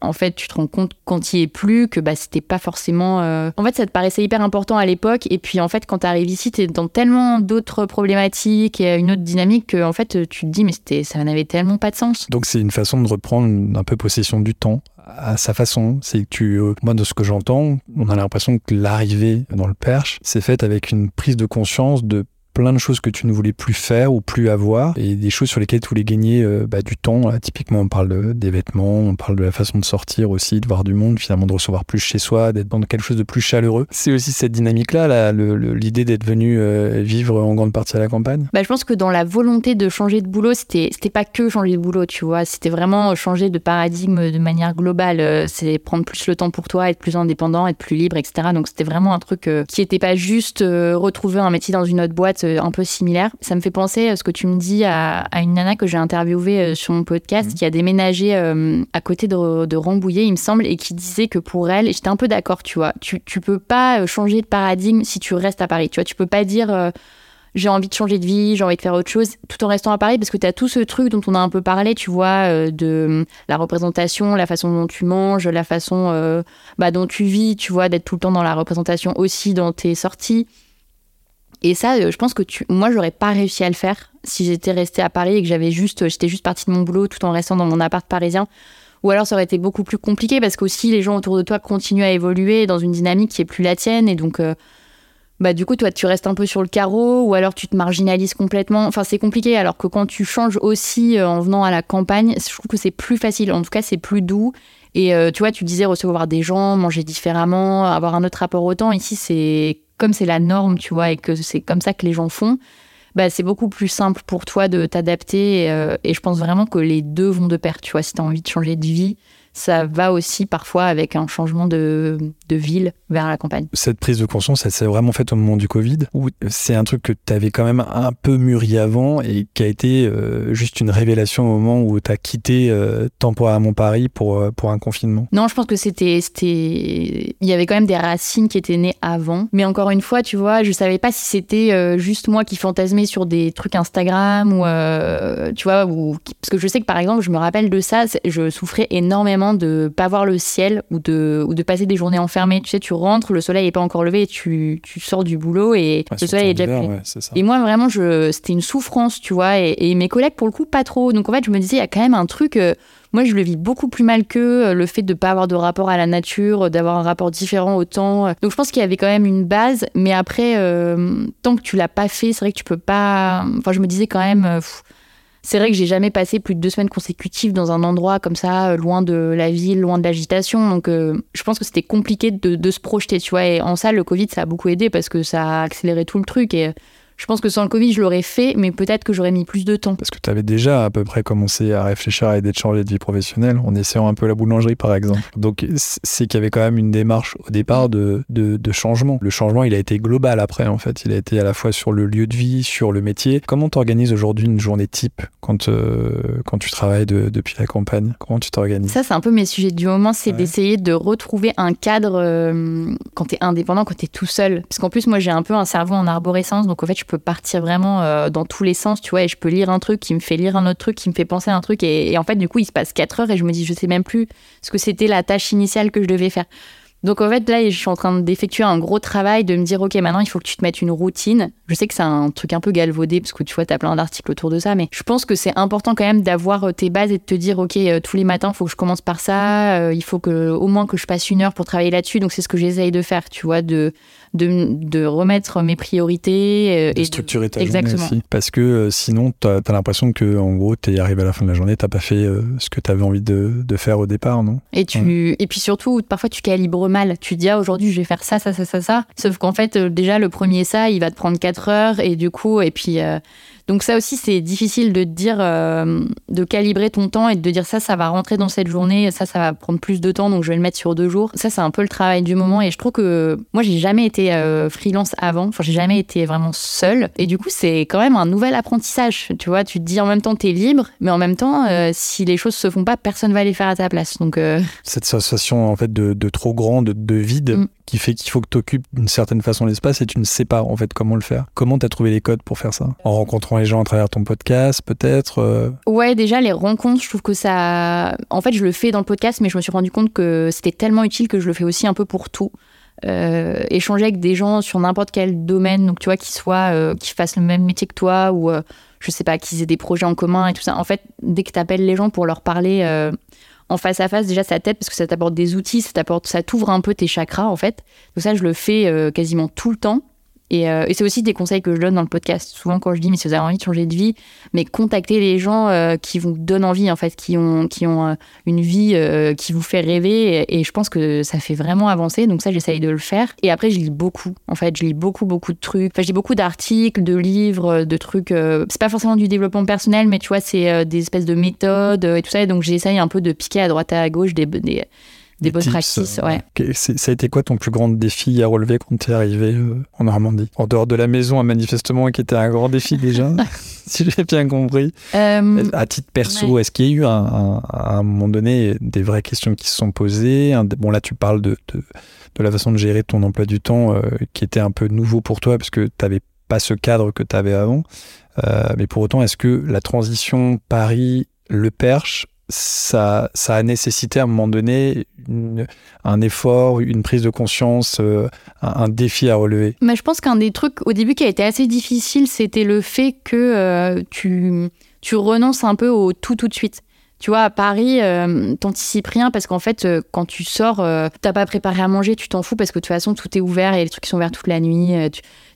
en fait, tu te rends compte quand il est plus que bah, c'était pas forcément. En fait, ça te paraissait hyper important à l'époque. Et puis, en fait, quand tu arrives ici, tu es dans tellement d'autres problématiques et une autre dynamique que, en fait, tu te dis, mais ça n'avait tellement pas de sens. Donc, c'est une façon de reprendre un peu possession du temps à sa façon. C'est que tu, euh, moi, de ce que j'entends, on a l'impression que l'arrivée dans le Perche s'est faite avec une prise de conscience de plein de choses que tu ne voulais plus faire ou plus avoir et des choses sur lesquelles tu voulais gagner euh, bah, du temps. Typiquement, on parle de, des vêtements, on parle de la façon de sortir aussi, de voir du monde, finalement de recevoir plus chez soi, d'être dans quelque chose de plus chaleureux. C'est aussi cette dynamique-là, là, l'idée d'être venu euh, vivre en grande partie à la campagne? Bah, je pense que dans la volonté de changer de boulot, c'était pas que changer de boulot, tu vois, c'était vraiment changer de paradigme de manière globale. Euh, C'est prendre plus le temps pour toi, être plus indépendant, être plus libre, etc. Donc c'était vraiment un truc qui était pas juste retrouver un métier dans une autre boîte un peu similaire. Ça me fait penser à ce que tu me dis à, à une nana que j'ai interviewée euh, sur mon podcast mmh. qui a déménagé euh, à côté de, de, Rambouillet, il me semble, et qui disait que pour elle, j'étais un peu d'accord, tu vois, tu, tu peux pas changer de paradigme si tu restes à Paris, tu vois, tu peux pas dire euh, j'ai envie de changer de vie, j'ai envie de faire autre chose, tout en restant à Paris, parce que tu as tout ce truc dont on a un peu parlé, tu vois, euh, de la représentation, la façon dont tu manges, la façon euh, bah, dont tu vis, tu vois, d'être tout le temps dans la représentation aussi dans tes sorties. Et ça, euh, je pense que tu... moi, j'aurais pas réussi à le faire si j'étais restée à Paris et que j'avais juste, j'étais juste partie de mon boulot tout en restant dans mon appart parisien Ou alors ça aurait été beaucoup plus compliqué parce qu'aussi les gens autour de toi continuent à évoluer dans une dynamique qui est plus la tienne et donc euh, bah du coup toi tu restes un peu sur le carreau ou alors tu te marginalises complètement. Enfin c'est compliqué alors que quand tu changes aussi euh, en venant à la campagne, je trouve que c'est plus facile. En tout cas c'est plus doux et euh, tu vois tu disais recevoir des gens, manger différemment, avoir un autre rapport au temps. Ici c'est comme c'est la norme tu vois et que c'est comme ça que les gens font. Bah, c'est beaucoup plus simple pour toi de t'adapter. et je pense vraiment que les deux vont de pair. Tu vois, si tu as envie de changer de vie, ça va aussi parfois avec un changement de, de ville vers la campagne. Cette prise de conscience, elle s'est vraiment faite au moment du Covid ou c'est un truc que tu avais quand même un peu mûri avant et qui a été euh, juste une révélation au moment où tu as quitté euh, temporairement Paris pour, euh, pour un confinement? Non, je pense que c'était. Il y avait quand même des racines qui étaient nées avant. Mais encore une fois, tu vois, je savais pas si c'était juste moi qui fantasmais sur des trucs Instagram ou. tu vois, ou, parce que je sais que par exemple, je me rappelle de ça, je souffrais énormément de pas voir le ciel ou de, ou de passer des journées enfermées. Tu sais, tu rentres, le soleil n'est pas encore levé et tu, tu sors du boulot et le soleil est déjà levé. et moi, vraiment, je, c'était une souffrance, tu vois. Et, mes collègues, pour le coup, pas trop. Donc en fait, je me disais, il y a quand même un truc. Euh, moi, je le vis beaucoup plus mal qu'eux, euh, le fait de ne pas avoir de rapport à la nature, d'avoir un rapport différent au temps. Donc, je pense qu'il y avait quand même une base, mais après, euh, tant que tu l'as pas fait, c'est vrai que tu peux pas. Enfin, je me disais quand même, c'est vrai que j'ai jamais passé plus de deux semaines consécutives dans un endroit comme ça, euh, loin de la ville, loin de l'agitation. Donc, euh, je pense que c'était compliqué de, de, se projeter, tu vois. Et en ça, le Covid, ça a beaucoup aidé parce que ça a accéléré tout le truc. Et je pense que sans le Covid, je l'aurais fait, mais peut-être que j'aurais mis plus de temps. Parce que tu avais déjà à peu près commencé à réfléchir à aider de changer de vie professionnelle en essayant un peu la boulangerie, par exemple. Donc, c'est qu'il y avait quand même une démarche au départ de, de, changement. Le changement, il a été global après, en fait. Il a été à la fois sur le lieu de vie, sur le métier. Comment t'organises aujourd'hui une journée type quand, euh, quand tu travailles depuis la campagne? Comment tu t'organises? Ça, c'est un peu mes sujets du moment, c'est d'essayer de retrouver un cadre euh, quand tu es indépendant, quand tu es tout seul. Parce qu'en plus, moi, j'ai un peu un cerveau en arborescence, donc en fait, je peux partir vraiment euh, dans tous les sens, tu vois, et je peux lire un truc qui me fait lire un autre truc, qui me fait penser à un truc, et, en fait, du coup, il se passe 4 heures et je me dis, je sais même plus ce que c'était la tâche initiale que je devais faire. Donc en fait, là, je suis en train d'effectuer un gros travail, de me dire, ok, maintenant, il faut que tu te mettes une routine. Je sais que c'est un truc un peu galvaudé, parce que tu vois, tu as plein d'articles autour de ça, mais je pense que c'est important quand même d'avoir euh, tes bases et de te dire, ok, euh, tous les matins, il faut que je commence par ça, il faut que au moins que je passe une heure pour travailler là-dessus. Donc c'est ce que j'essaye de faire, tu vois, de de, remettre mes priorités. Euh, et structurer ta journée aussi. Parce que euh, sinon, tu as, l'impression que en gros, tu es arrivé à la fin de la journée, tu pas fait euh, ce que tu avais envie de, faire au départ, non? Et, tu, et puis surtout, parfois, tu calibres mal. Tu dis, ah, aujourd'hui, je vais faire ça, ça, ça, ça, ça. Sauf qu'en fait, déjà, le premier ça, il va te prendre 4 heures. Et du coup, et puis donc ça aussi, c'est difficile de dire, euh, de calibrer ton temps et de dire ça, ça va rentrer dans cette journée, ça, ça va prendre plus de temps, donc je vais le mettre sur deux jours. Ça, c'est un peu le travail du moment et je trouve que moi, j'ai jamais été euh, freelance avant, enfin, j'ai jamais été vraiment seule. Et du coup, c'est quand même un nouvel apprentissage. Tu vois, tu te dis en même temps, tu es libre, mais en même temps, euh, si les choses se font pas, personne va les faire à ta place. Donc cette sensation en fait de, trop grand, de, vide. Mm qui fait qu'il faut que tu occupes d'une certaine façon l'espace et tu ne sais pas en fait comment le faire. Comment tu as trouvé les codes pour faire ça? En rencontrant les gens à travers ton podcast peut-être euh? Ouais, déjà les rencontres, je trouve que ça... En fait, je le fais dans le podcast, mais je me suis rendu compte que c'était tellement utile que je le fais aussi un peu pour tout. Euh, échanger avec des gens sur n'importe quel domaine, donc tu vois, qui soient, euh, qui fassent le même métier que toi ou je sais pas, qu'ils aient des projets en commun et tout ça. En fait, dès que tu appelles les gens pour leur parler en face à face, déjà ça t'aide parce que ça t'apporte des outils, ça t'apporte, ça t'ouvre un peu tes chakras en fait. Donc ça, je le fais euh, quasiment tout le temps. Euh, et, c'est aussi des conseils que je donne dans le podcast. Souvent, quand je dis, mais si vous avez envie de changer de vie, mais contactez les gens euh, qui vous donnent envie, en fait, qui ont, qui ont euh, une vie qui vous fait rêver. Et, je pense que ça fait vraiment avancer. Donc, ça, j'essaye de le faire. Et après, je lis beaucoup. En fait, je lis beaucoup, beaucoup de trucs. Enfin, je beaucoup d'articles, de livres, de trucs. c'est pas forcément du développement personnel, mais tu vois, c'est des espèces de méthodes et tout ça. Et donc, j'essaye un peu de piquer à droite et à gauche des, des des, bonnes pratiques, ouais. Ça a été quoi ton plus grand défi à relever quand tu es arrivé euh, en Normandie? En dehors de la maison, manifestement, qui était un grand défi déjà, si j'ai bien compris. Euh, à titre perso, est-ce qu'il y a eu à un moment donné des vraies questions qui se sont posées Bon, là, tu parles de, de, la façon de gérer ton emploi du temps euh, qui était un peu nouveau pour toi, parce que tu n'avais pas ce cadre que tu avais avant. mais pour autant, est-ce que la transition Paris-Le Perche ça, ça a nécessité à un moment donné un effort, une prise de conscience, euh, un, défi à relever Mais Je pense qu'un des trucs au début qui a été assez difficile, c'était le fait que euh, tu, tu renonces un peu au tout tout de suite. Tu vois, à Paris, euh, t'anticipes rien parce qu'en fait, euh, quand tu sors, t'as pas préparé à manger, tu t'en fous parce que de toute façon, tout est ouvert et les trucs sont ouverts toute la nuit.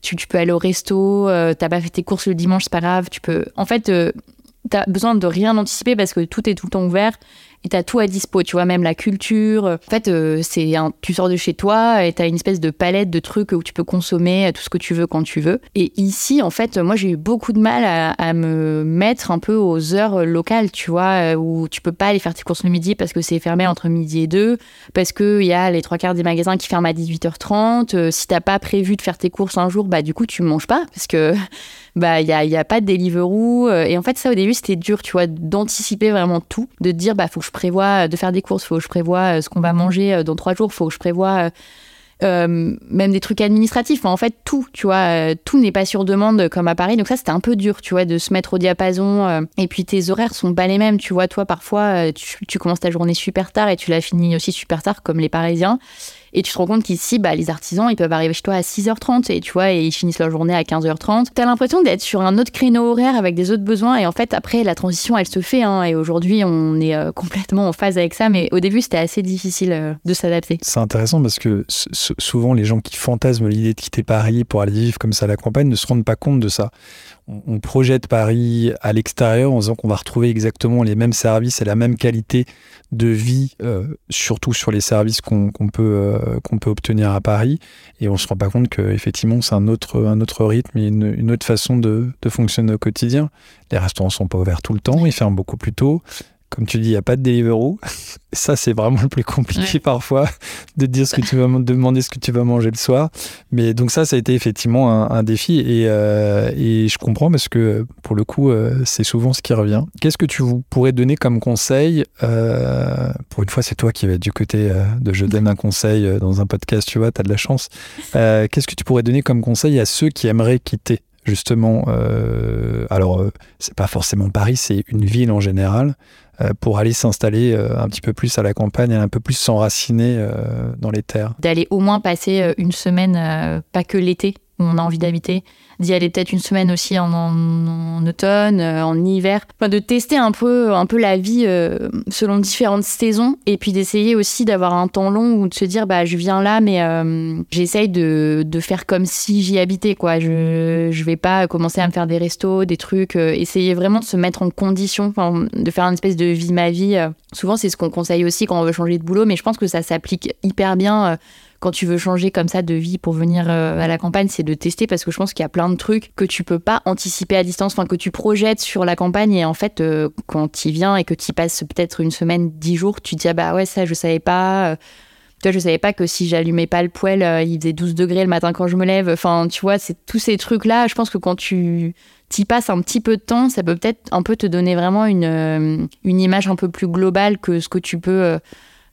Tu, tu, peux aller au resto, t'as pas fait tes courses le dimanche, c'est pas grave. Tu peux. En fait, t'as besoin de rien anticiper parce que tout est tout le temps ouvert et t'as tout à dispo, tu vois, même la culture. En fait, euh, c'est un, tu sors de chez toi et t'as une espèce de palette de trucs où tu peux consommer tout ce que tu veux quand tu veux. Et ici, en fait, moi, j'ai eu beaucoup de mal à, me mettre un peu aux heures locales, tu vois, euh, où tu peux pas aller faire tes courses le midi parce que c'est fermé entre midi et deux, parce qu'il y a les trois quarts des magasins qui ferment à 18h30. Euh, si t'as pas prévu de faire tes courses un jour, bah du coup, tu manges pas parce que bah il y a, y a, pas de Deliveroo. Et en fait, ça au début, c'était dur, tu vois, d'anticiper vraiment tout, de dire bah faut que je prévois de faire des courses, faut que je prévois euh, ce qu'on va manger euh, dans trois jours, faut que je prévois euh, même des trucs administratifs. en fait, tout, tu vois, tout n'est pas sur demande comme à Paris. Donc ça, c'était un peu dur, tu vois, de se mettre au diapason. et puis tes horaires sont pas les mêmes, tu vois. Toi, parfois, tu, tu commences ta journée super tard et tu la finis aussi super tard, comme les Parisiens. Et tu te rends compte qu'ici, bah, les artisans, ils peuvent arriver chez toi à 6h30 et tu vois, et ils finissent leur journée à 15h30. T'as l'impression d'être sur un autre créneau horaire avec des autres besoins. Et en fait, après, la transition, elle se fait. Hein, et aujourd'hui, on est euh, complètement en phase avec ça. Mais au début, c'était assez difficile euh, de s'adapter. C'est intéressant parce que souvent, les gens qui fantasment l'idée de quitter Paris pour aller vivre comme ça à la campagne ne se rendent pas compte de ça on projette Paris à l'extérieur en disant qu'on va retrouver exactement les mêmes services et la même qualité de vie, euh, surtout sur les services qu'on peut, euh, qu'on peut obtenir à Paris. Et on ne se rend pas compte qu'effectivement, c'est un autre, un rythme et une, autre façon de, de, fonctionner au quotidien. Les restaurants ne sont pas ouverts tout le temps, ils ferment beaucoup plus tôt comme tu dis, il n'y a pas de Deliveroo. Ça, c'est vraiment le plus compliqué parfois de dire ce que tu vas demander ce que tu vas manger le soir. Mais donc ça, ça a été effectivement un, défi et, euh, et, je comprends parce que pour le coup, euh, c'est souvent ce qui revient. Qu'est-ce que tu pourrais donner comme conseil euh, Pour une fois, c'est toi qui vas être du côté de je donne un conseil dans un podcast, tu vois, tu as de la chance. Qu'est-ce que tu pourrais donner comme conseil à ceux qui aimeraient quitter justement, alors c'est pas forcément Paris, c'est une ville en général, pour aller s'installer euh, un petit peu plus à la campagne, un peu plus s'enraciner euh, dans les terres. D'aller au moins passer une semaine, pas que l'été, on a envie d'habiter, d'y aller peut-être une semaine aussi en, automne, euh, en hiver, enfin, de tester un peu, un peu la vie euh, selon différentes saisons et puis d'essayer aussi d'avoir un temps long ou de se dire bah je viens là mais euh, j'essaye de, de, faire comme si j'y habitais quoi. Je je vais pas commencer à me faire des restos, des trucs, essayer vraiment de se mettre en condition, de faire une espèce de vie ma vie. Souvent c'est ce qu'on conseille aussi quand on veut changer de boulot, mais je pense que ça s'applique hyper bien quand tu veux changer comme ça de vie pour venir euh, à la campagne, c'est de tester parce que je pense qu'il y a plein de trucs que tu peux pas anticiper à distance, enfin que tu projettes sur la campagne et en fait euh, quand tu viens et que tu passes peut-être une semaine, dix jours, tu te dis ah bah ouais ça je savais pas. Euh, toi, je savais pas que si j'allumais pas le poêle, il faisait 12 degrés le matin quand je me lève. Enfin, tu vois, c'est tous ces trucs-là. Je pense que quand tu t'y passes un petit peu de temps, ça peut peut-être un peu te donner vraiment une, image un peu plus globale que ce que tu peux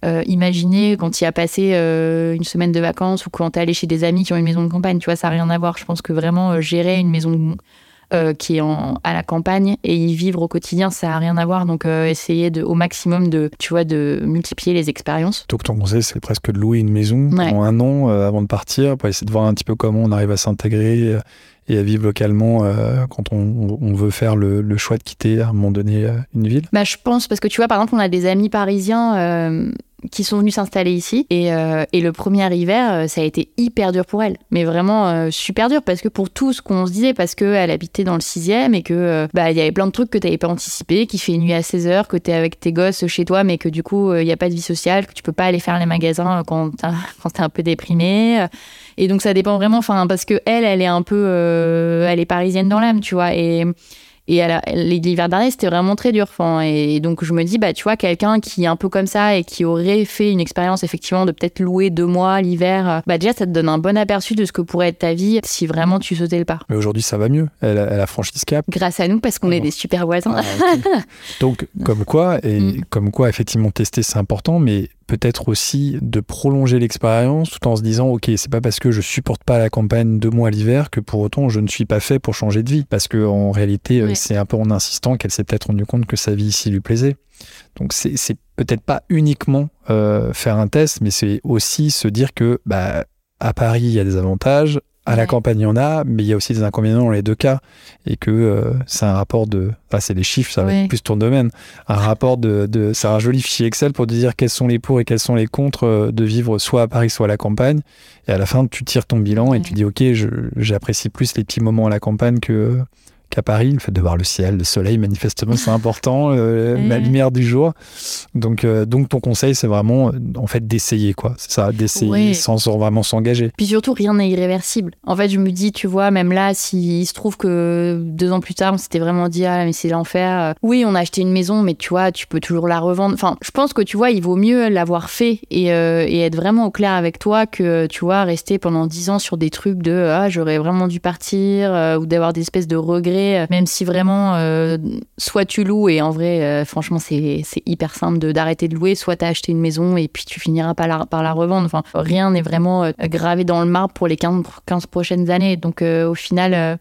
imaginer quand tu as passé euh, une semaine de vacances ou quand tu es allé chez des amis qui ont une maison de campagne. Tu vois, ça n'a rien à voir. Je pense que vraiment euh, gérer une maison qui est à la campagne et y vivre au quotidien, ça n'a rien à voir. Donc, essayer de, au maximum de, tu vois, de multiplier les expériences. Donc, ton conseil, c'est presque de louer une maison en un an avant de partir pour essayer de voir un petit peu comment on arrive à s'intégrer et à vivre localement quand on, veut faire le, choix de quitter à un moment donné une ville bah, Je pense, parce que tu vois, par exemple, on a des amis parisiens qui sont venus s'installer ici. Et, euh, et, le premier hiver, euh, ça a été hyper dur pour elle. Mais vraiment euh, super dur parce que pour tout ce qu'on se disait, parce qu'elle habitait dans le sixième et que bah y avait plein de trucs que tu n'avais pas anticipé, qui fait nuit à 16 heures, que tu es avec tes gosses chez toi, mais que du coup, il n'y a pas de vie sociale, que tu peux pas aller faire les magasins quand tu es un peu déprimé. Et donc ça dépend vraiment, enfin, parce que elle, elle est un peu, elle est parisienne dans l'âme, tu vois. Et et l'hiver dernier, c'était vraiment très dur. et donc, je me dis, bah, tu vois, quelqu'un qui est un peu comme ça et qui aurait fait une expérience, effectivement, de peut-être louer deux mois l'hiver, euh, bah, déjà, ça te donne un bon aperçu de ce que pourrait être ta vie si vraiment tu sautais le pas. Mais aujourd'hui, ça va mieux. Elle, a franchi ce cap. Grâce à nous, parce qu'on est des super voisins. Ah, donc, comme quoi, et mm. comme quoi, effectivement, tester, c'est important, mais peut-être aussi de prolonger l'expérience tout en se disant ok c'est pas parce que je supporte pas la campagne deux mois l'hiver que pour autant je ne suis pas fait pour changer de vie. Parce que en réalité euh, c'est un peu en insistant qu'elle s'est peut-être rendue compte que sa vie ici lui plaisait. Donc c'est peut-être pas uniquement euh, faire un test mais c'est aussi se dire que bah à Paris il y a des avantages à la campagne, il y en a, mais il y a aussi des inconvénients dans les deux cas. Et que euh, c'est un rapport de. Enfin, c'est les chiffres, ça va être plus ton domaine. Un rapport de. de c'est un joli fichier Excel pour dire quels sont les pour et quels sont les contre euh, de vivre soit à Paris, soit à la campagne. Et à la fin, tu tires ton bilan et tu dis Ok, j'apprécie plus les petits moments à la campagne que qu'à Paris. Le fait de voir le ciel, le soleil, manifestement, c'est important, euh, la lumière du jour. Donc, euh, donc ton conseil, c'est vraiment en fait d'essayer, quoi. C'est ça, d'essayer sans vraiment s'engager. Puis surtout, rien n'est irréversible. En fait, je me dis, tu vois, même là, s'il se trouve que deux ans plus tard, on s'était vraiment dit, ah, mais c'est l'enfer. Euh, oui, on a acheté une maison, mais tu vois, tu peux toujours la revendre. Enfin, je pense que tu vois, il vaut mieux l'avoir fait et, et, être vraiment au clair avec toi que, tu vois, rester pendant dix ans sur des trucs de, ah, j'aurais vraiment dû partir ou d'avoir des espèces de regrets euh, même si vraiment, euh, soit tu loues, et en vrai, euh, franchement, c'est hyper simple d'arrêter de, louer, soit tu as acheté une maison et puis tu finiras par la, par la revendre. Rien n'est vraiment gravé dans le marbre pour les 15, 15 prochaines années. Donc, au final,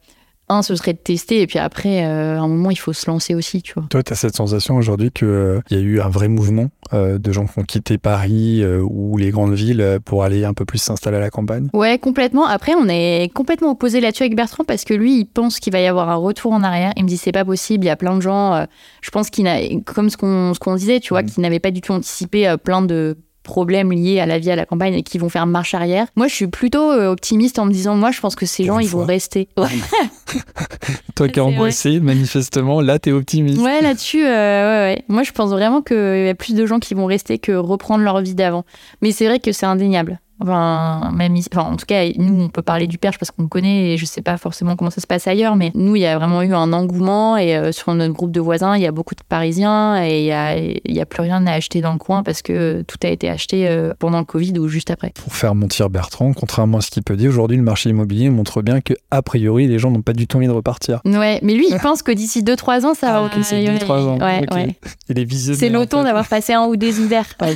un, ce serait de tester, et puis après, euh, à un moment, il faut se lancer aussi, tu vois. Toi, tu as cette sensation aujourd'hui qu'il euh, y a eu un vrai mouvement euh, de gens qui ont quitté Paris ou les grandes villes pour aller un peu plus s'installer à la campagne? Ouais, complètement. Après, on est complètement opposé là-dessus avec Bertrand parce que lui, il pense qu'il va y avoir un retour en arrière. Il me dit, c'est pas possible, il y a plein de gens, je pense qu'il n'a, comme ce qu'on, ce qu'on disait, tu vois, mmh. qui n'avaient pas du tout anticipé plein de problèmes liés à la vie à la campagne et qui vont faire marche arrière. Moi, je suis plutôt euh, optimiste en me disant, moi, je pense que ces gens, ils vont rester. Toi qui as angoissé, manifestement, là, t'es optimiste. Ouais, là-dessus, euh, ouais, ouais. Moi, je pense vraiment qu'il y a plus de gens qui vont rester que reprendre leur vie d'avant. Mais c'est vrai que c'est indéniable. Enfin, même enfin, en tout cas, nous, on peut parler du Perche parce qu'on le connaît et je sais pas forcément comment ça se passe ailleurs, mais nous, il y a vraiment eu un engouement et euh, sur notre groupe de voisins, il y a beaucoup de Parisiens et il y a, y a, plus rien à acheter dans le coin parce que tout a été acheté euh, pendant le Covid ou juste après. Pour faire mentir Bertrand, contrairement à ce qu'il peut dire, aujourd'hui, le marché immobilier montre bien que, a priori, les gens n'ont pas du tout envie de repartir. Ouais, mais lui, il pense que d'ici 2-3 ans, ça va. Ah, ok, c'est 2-3 ans. Ouais, ouais. Il est visionnaire. C'est longtemps d'avoir passé un ou deux hivers. Ah,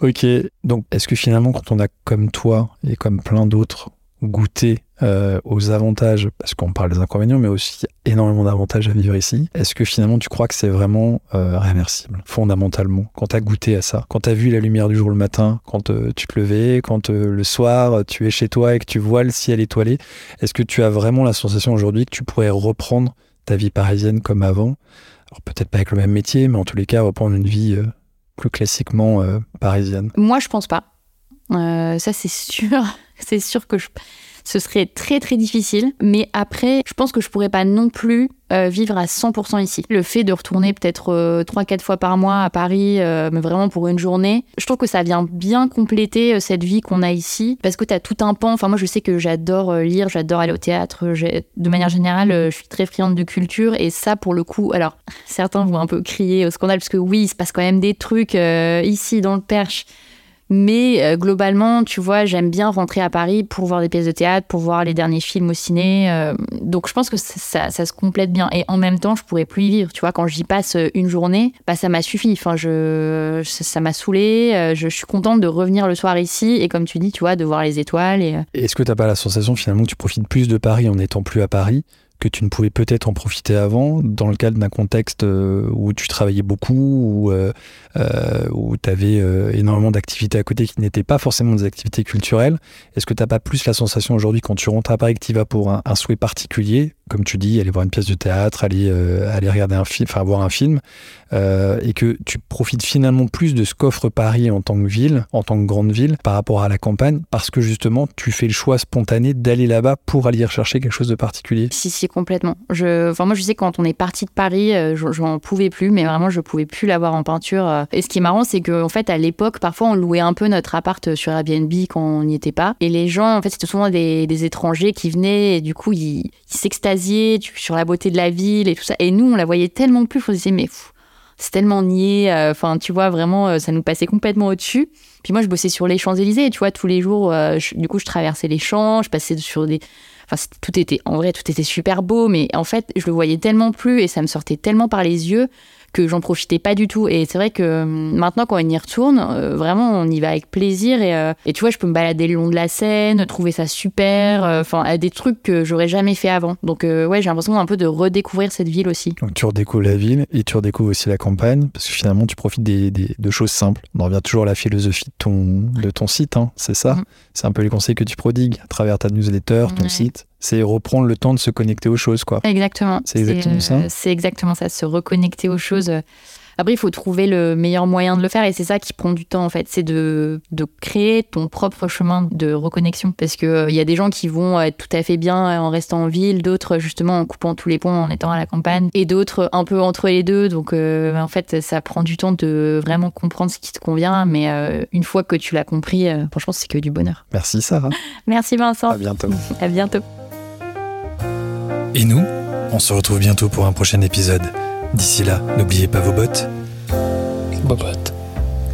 ok, donc est-ce que finalement, quand on a comme toi et comme plein d'autres goûté euh, aux avantages, parce qu'on parle des inconvénients, mais aussi énormément d'avantages à vivre ici. Est-ce que finalement tu crois que c'est vraiment euh, réversible, fondamentalement, quand tu as goûté à ça, quand tu as vu la lumière du jour le matin, quand euh, tu te levais, quand le soir tu es chez toi et que tu vois le ciel étoilé, est-ce que tu as vraiment la sensation aujourd'hui que tu pourrais reprendre ta vie parisienne comme avant? Alors peut-être pas avec le même métier, mais en tous les cas reprendre une vie plus classiquement parisienne Moi je pense pas. Euh, ça, c'est sûr. c'est sûr que ce serait très très difficile. Mais après, je pense que je pourrais pas non plus euh, vivre à 100% ici. Le fait de retourner peut-être 3-4 euh, fois par mois à Paris, mais vraiment pour une journée, je trouve que ça vient bien compléter cette vie qu'on a ici. Parce que tu as tout un pan. Enfin, moi, je sais que j'adore lire, j'adore aller au théâtre. De manière générale, je suis très friande de culture. Et ça, pour le coup, alors, certains vont un peu crier au scandale, parce que oui, il se passe quand même des trucs ici dans le Perche mais euh, globalement, tu vois, j'aime bien rentrer à Paris pour voir des pièces de théâtre, pour voir les derniers films au ciné. Euh, donc je pense que ça, se complète bien. Et en même temps, je pourrais plus y vivre. Tu vois, quand j'y passe une journée, bah, ça m'a suffi. Enfin, je, ça m'a saoulé. Euh, je, suis contente de revenir le soir ici et comme tu dis, tu vois, de voir les étoiles. Est-ce que tu n'as pas la sensation finalement que tu profites plus de Paris en n'étant plus à Paris que tu ne pouvais peut-être en profiter avant, dans le cadre d'un contexte euh, où tu travaillais beaucoup, où, euh, euh, où tu avais énormément d'activités à côté qui n'étaient pas forcément des activités culturelles. Est-ce que tu n'as pas plus la sensation aujourd'hui quand tu rentres à Paris que tu vas pour un, souhait particulier, comme tu dis, aller voir une pièce de théâtre, aller, aller regarder un film, enfin voir un film, et que tu profites finalement plus de ce qu'offre Paris en tant que ville, en tant que grande ville, par rapport à la campagne, parce que justement tu fais le choix spontané d'aller là-bas pour aller rechercher quelque chose de particulier Si, si, complètement. Je, enfin, moi, je sais quand on est parti de Paris, euh, j'en pouvais plus, mais vraiment, je pouvais plus l'avoir en peinture. Euh. Et ce qui est marrant, c'est qu'en en fait, à l'époque, parfois, on louait un peu notre appart sur Airbnb quand on n'y était pas. Et les gens, en fait, c'était souvent des, étrangers qui venaient et du coup, ils, s'extasiaient sur la beauté de la ville et tout ça. Et nous, on la voyait tellement plus, on se disait, mais c'est tellement nié. Euh, enfin, tu vois, vraiment, ça nous passait complètement au-dessus. Puis moi, je bossais sur les Champs-Élysées, tu vois, tous les jours, du coup, je traversais les champs, je passais sur des, tout était, en vrai, tout était super beau, mais en fait, je le voyais tellement plus et ça me sortait tellement par les yeux que j'en profitais pas du tout. Et c'est vrai que hum, maintenant, quand on y retourne, euh, vraiment, on y va avec plaisir. Et, euh, et, tu vois, je peux me balader le long de la Seine, trouver ça super, euh, enfin, des trucs que j'aurais jamais fait avant. Donc, ouais, j'ai l'impression un peu de redécouvrir cette ville aussi. Donc, tu redécouvres la ville et tu redécouvres aussi la campagne, parce que finalement, tu profites des, des de choses simples. On revient toujours à la philosophie de ton, de ton site, hein, c'est ça? Mm. C'est un peu les conseils que tu prodigues à travers ta newsletter, ton site c'est reprendre le temps de se connecter aux choses, quoi. Exactement. C'est exactement ça. C'est exactement ça, se reconnecter aux choses. Après, il faut trouver le meilleur moyen de le faire et c'est ça qui prend du temps en fait. C'est de, de, créer ton propre chemin de reconnexion parce qu'il il y a des gens qui vont être tout à fait bien en restant en ville, d'autres justement en coupant tous les ponts en étant à la campagne et d'autres un peu entre les deux. Donc euh, en fait, ça prend du temps de vraiment comprendre ce qui te convient. Mais euh, une fois que tu l'as compris, euh, franchement, c'est que du bonheur. Merci Sarah. Merci Vincent. À bientôt. à bientôt. Et nous, on se retrouve bientôt pour un prochain épisode. D'ici là, n'oubliez pas vos bottes. Bobottes.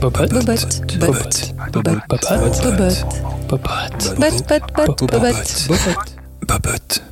Bobottes. Bobottes. Bobottes. Bobottes. Bobottes. Bobottes. Bobottes. Bobottes. Bobottes.